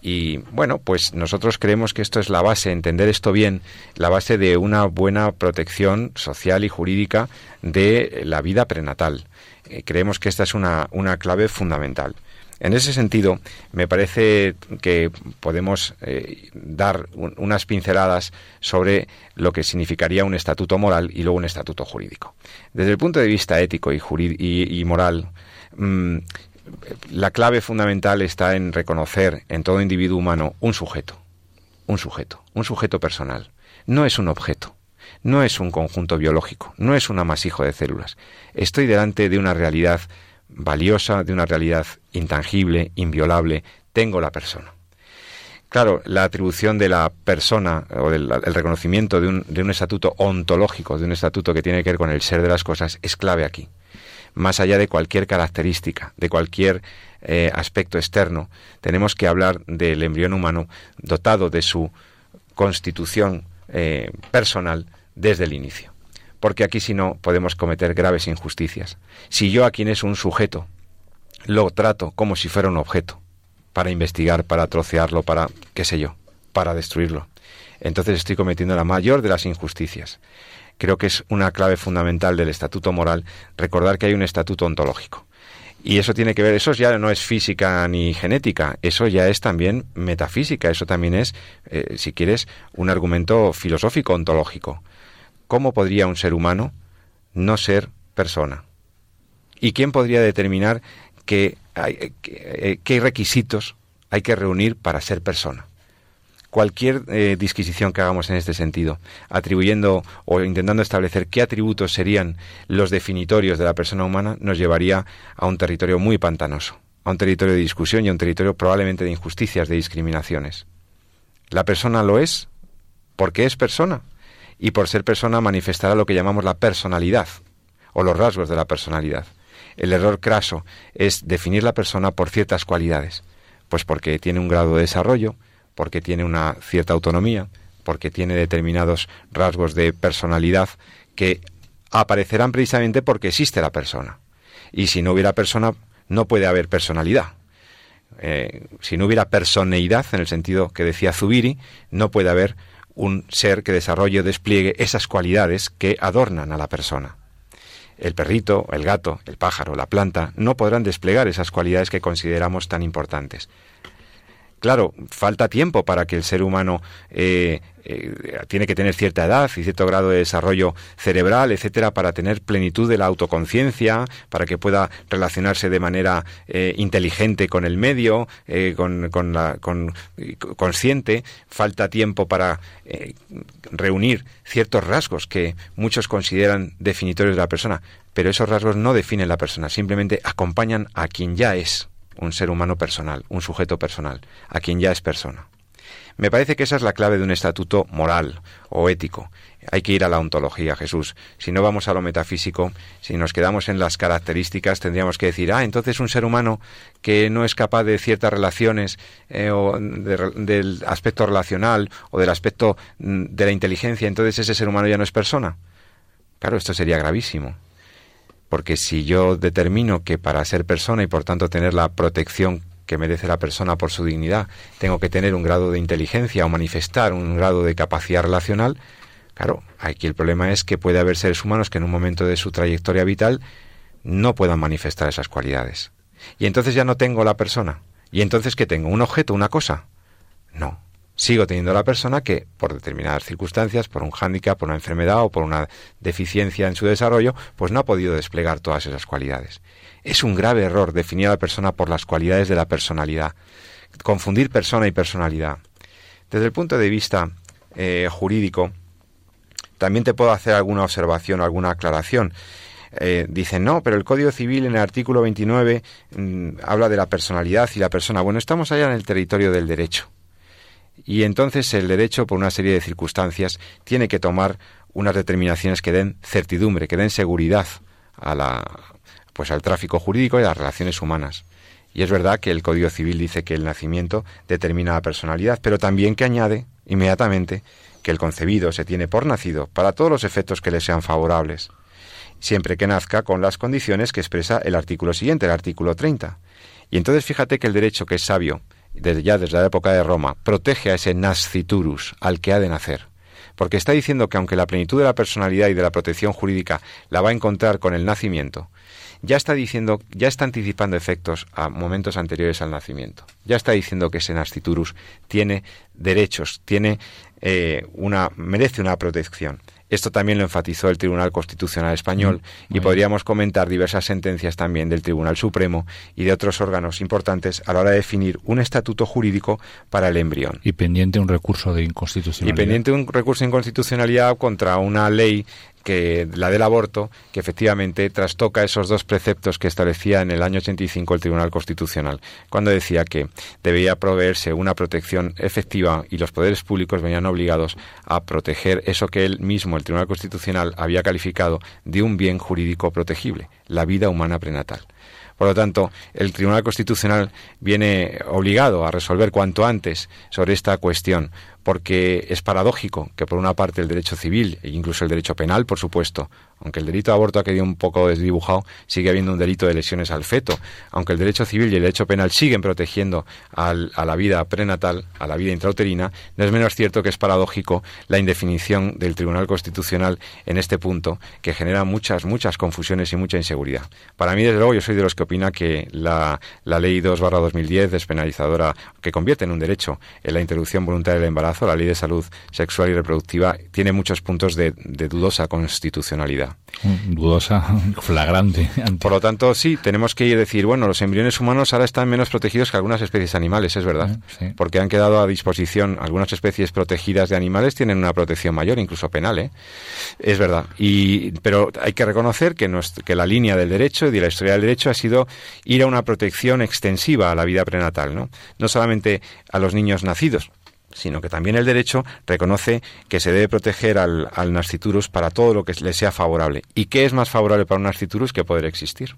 Y bueno, pues nosotros creemos que esto es la base, entender esto bien, la base de una buena protección social y jurídica de la vida prenatal. Eh, creemos que esta es una, una clave fundamental. En ese sentido, me parece que podemos eh, dar un- unas pinceladas sobre lo que significaría un estatuto moral y luego un estatuto jurídico. Desde el punto de vista ético y- y moral, mm, la clave fundamental está en reconocer en todo individuo humano un sujeto, un sujeto, un sujeto personal. No es un objeto, no es un conjunto biológico, no es un amasijo de células. Estoy delante de una realidad valiosa, de una realidad intangible, inviolable. Tengo la persona. Claro, la atribución de la persona o del el reconocimiento de un, de un estatuto ontológico, de un estatuto que tiene que ver con el ser de las cosas, es clave aquí más allá de cualquier característica, de cualquier eh, aspecto externo, tenemos que hablar del embrión humano dotado de su constitución eh, personal desde el inicio. Porque aquí si no podemos cometer graves injusticias. Si yo a quien es un sujeto lo trato como si fuera un objeto, para investigar, para trocearlo, para, qué sé yo, para destruirlo. Entonces estoy cometiendo la mayor de las injusticias. Creo que es una clave fundamental del estatuto moral recordar que hay un estatuto ontológico. Y eso tiene que ver, eso ya no es física ni genética, eso ya es también metafísica, eso también es, eh, si quieres, un argumento filosófico ontológico. ¿Cómo podría un ser humano no ser persona? ¿Y quién podría determinar qué eh, requisitos hay que reunir para ser persona? cualquier eh, disquisición que hagamos en este sentido, atribuyendo o intentando establecer qué atributos serían los definitorios de la persona humana, nos llevaría a un territorio muy pantanoso, a un territorio de discusión y a un territorio probablemente de injusticias, de discriminaciones. La persona lo es porque es persona y por ser persona manifestará lo que llamamos la personalidad o los rasgos de la personalidad. El error craso es definir la persona por ciertas cualidades, pues porque tiene un grado de desarrollo, porque tiene una cierta autonomía, porque tiene determinados rasgos de personalidad que aparecerán precisamente porque existe la persona. Y si no hubiera persona, no puede haber personalidad. Eh, si no hubiera personeidad, en el sentido que decía Zubiri, no puede haber un ser que desarrolle o despliegue esas cualidades que adornan a la persona. El perrito, el gato, el pájaro, la planta no podrán desplegar esas cualidades que consideramos tan importantes. Claro, falta tiempo para que el ser humano eh, eh, tiene que tener cierta edad y cierto grado de desarrollo cerebral, etcétera, para tener plenitud de la autoconciencia, para que pueda relacionarse de manera eh, inteligente con el medio, con, la, con, consciente. Falta tiempo para reunir ciertos rasgos que muchos consideran definitorios de la persona, pero esos rasgos no definen la persona, simplemente acompañan a quien ya es un ser humano personal, un sujeto personal, a quien ya es persona. Me parece que esa es la clave de un estatuto moral o ético. Hay que ir a la ontología, Jesús. Si no vamos a lo metafísico, si nos quedamos en las características, tendríamos que decir, ah, entonces un ser humano que no es capaz de ciertas relaciones eh, o del aspecto relacional o del aspecto mm, de la inteligencia, entonces ese ser humano ya no es persona. Claro, esto sería gravísimo porque si yo determino que para ser persona y por tanto tener la protección que merece la persona por su dignidad, tengo que tener un grado de inteligencia o manifestar un grado de capacidad relacional, claro, aquí el problema es que puede haber seres humanos que en un momento de su trayectoria vital no puedan manifestar esas cualidades. Y entonces ya no tengo la persona. ¿Y entonces qué tengo? ¿Un objeto, una cosa? No sigo teniendo la persona que, por determinadas circunstancias, por un hándicap, por una enfermedad o por una deficiencia en su desarrollo, pues no ha podido desplegar todas esas cualidades. Es un grave error definir a la persona por las cualidades de la personalidad, confundir persona y personalidad. Desde el punto de vista eh, jurídico, también te puedo hacer alguna observación, alguna aclaración. Eh, dicen, no, pero el Código Civil en el artículo 29 mm, habla de la personalidad y la persona. Bueno, estamos allá en el territorio del derecho. Y entonces el derecho, por una serie de circunstancias, tiene que tomar unas determinaciones que den certidumbre, que den seguridad a la, pues al tráfico jurídico y a las relaciones humanas. Y es verdad que el Código Civil dice que el nacimiento determina la personalidad, pero también que añade inmediatamente que el concebido se tiene por nacido para todos los efectos que le sean favorables, siempre que nazca con las condiciones que expresa el artículo siguiente, el artículo 30. Y entonces fíjate que el derecho que es sabio desde ya desde la época de Roma, protege a ese nasciturus, al que ha de nacer. Porque está diciendo que aunque la plenitud de la personalidad y de la protección jurídica la va a encontrar con el nacimiento, ya está diciendo, ya está anticipando efectos a momentos anteriores al nacimiento. Ya está diciendo que ese nasciturus tiene derechos, tiene eh, una, merece una protección. Esto también lo enfatizó el Tribunal Constitucional Español mm, y podríamos comentar diversas sentencias también del Tribunal Supremo y de otros órganos importantes a la hora de definir un estatuto jurídico para el embrión. Y pendiente un recurso de inconstitucionalidad. Y pendiente un recurso de inconstitucionalidad contra una ley la del aborto, que efectivamente trastoca esos dos preceptos que establecía en el año 85 el Tribunal Constitucional, cuando decía que debía proveerse una protección efectiva y los poderes públicos venían obligados a proteger eso que él mismo, el Tribunal Constitucional, había calificado de un bien jurídico protegible, la vida humana prenatal. Por lo tanto, el Tribunal Constitucional viene obligado a resolver cuanto antes sobre esta cuestión, porque es paradójico que por una parte el derecho civil e incluso el derecho penal, por supuesto, aunque el delito de aborto ha quedado un poco desdibujado, sigue habiendo un delito de lesiones al feto. Aunque el derecho civil y el derecho penal siguen protegiendo a la vida prenatal, a la vida intrauterina, no es menos cierto que es paradójico la indefinición del Tribunal Constitucional en este punto, que genera muchas, muchas confusiones y mucha inseguridad. Para mí, desde luego, yo soy de los que opina que la, Ley 2 2010 despenalizadora, que convierte en un derecho en la interrupción voluntaria del embarazo, la Ley de Salud Sexual y Reproductiva, tiene muchos puntos de dudosa constitucionalidad. Dudosa, flagrante. Por lo tanto, sí, tenemos que decir, bueno, los embriones humanos ahora están menos protegidos que algunas especies animales, es verdad. Eh, Porque han quedado a disposición, algunas especies protegidas de animales tienen una protección mayor, incluso penal, ¿eh? Es verdad. Y, pero hay que reconocer que, que la línea del derecho y de la historia del derecho ha sido ir a una protección extensiva a la vida prenatal, ¿no? No solamente a los niños nacidos, sino que también el derecho reconoce que se debe proteger al, al nasciturus para todo lo que le sea favorable. ¿Y qué es más favorable para un nasciturus que poder existir?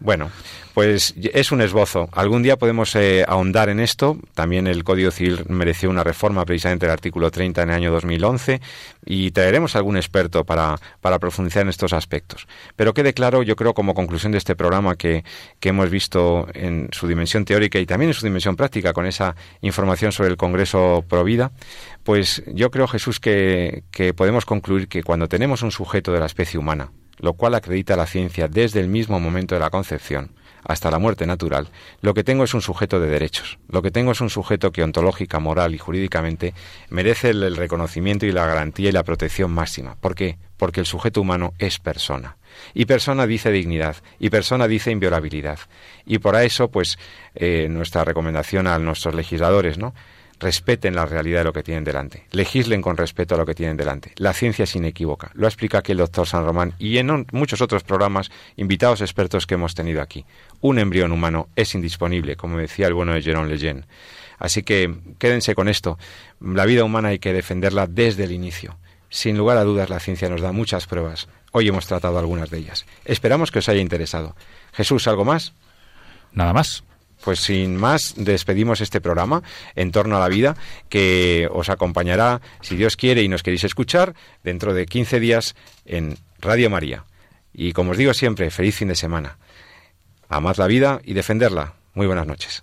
Bueno, pues es un esbozo. Algún día podemos eh, ahondar en esto. También el Código Civil mereció una reforma precisamente del artículo 30 en el año 2011 y traeremos algún experto para, para profundizar en estos aspectos. Pero quede claro, yo creo, como conclusión de este programa que, que hemos visto en su dimensión teórica y también en su dimensión práctica con esa información sobre el Congreso Provida, pues yo creo, Jesús, que, que podemos concluir que cuando tenemos un sujeto de la especie humana, lo cual acredita la ciencia desde el mismo momento de la concepción hasta la muerte natural, lo que tengo es un sujeto de derechos, lo que tengo es un sujeto que ontológica, moral y jurídicamente merece el, reconocimiento y la garantía y la protección máxima. ¿Por qué? Porque el sujeto humano es persona. Y persona dice dignidad, y persona dice inviolabilidad. Y por eso, pues, eh, nuestra recomendación a nuestros legisladores, ¿no? Respeten la realidad de lo que tienen delante, legislen con respeto a lo que tienen delante. La ciencia es inequívoca, lo explica aquí el doctor San Román y en muchos otros programas, invitados expertos que hemos tenido aquí. Un embrión humano es indisponible, como decía el bueno de Jérôme Lejeune. Así que quédense con esto. La vida humana hay que defenderla desde el inicio. Sin lugar a dudas, la ciencia nos da muchas pruebas. Hoy hemos tratado algunas de ellas. Esperamos que os haya interesado. Jesús, ¿algo más? Nada más. Pues sin más, despedimos este programa en torno a la vida que os acompañará, si Dios quiere y nos queréis escuchar, dentro de 15 días en Radio María. Y como os digo siempre, feliz fin de semana. Amad la vida y defenderla. Muy buenas noches.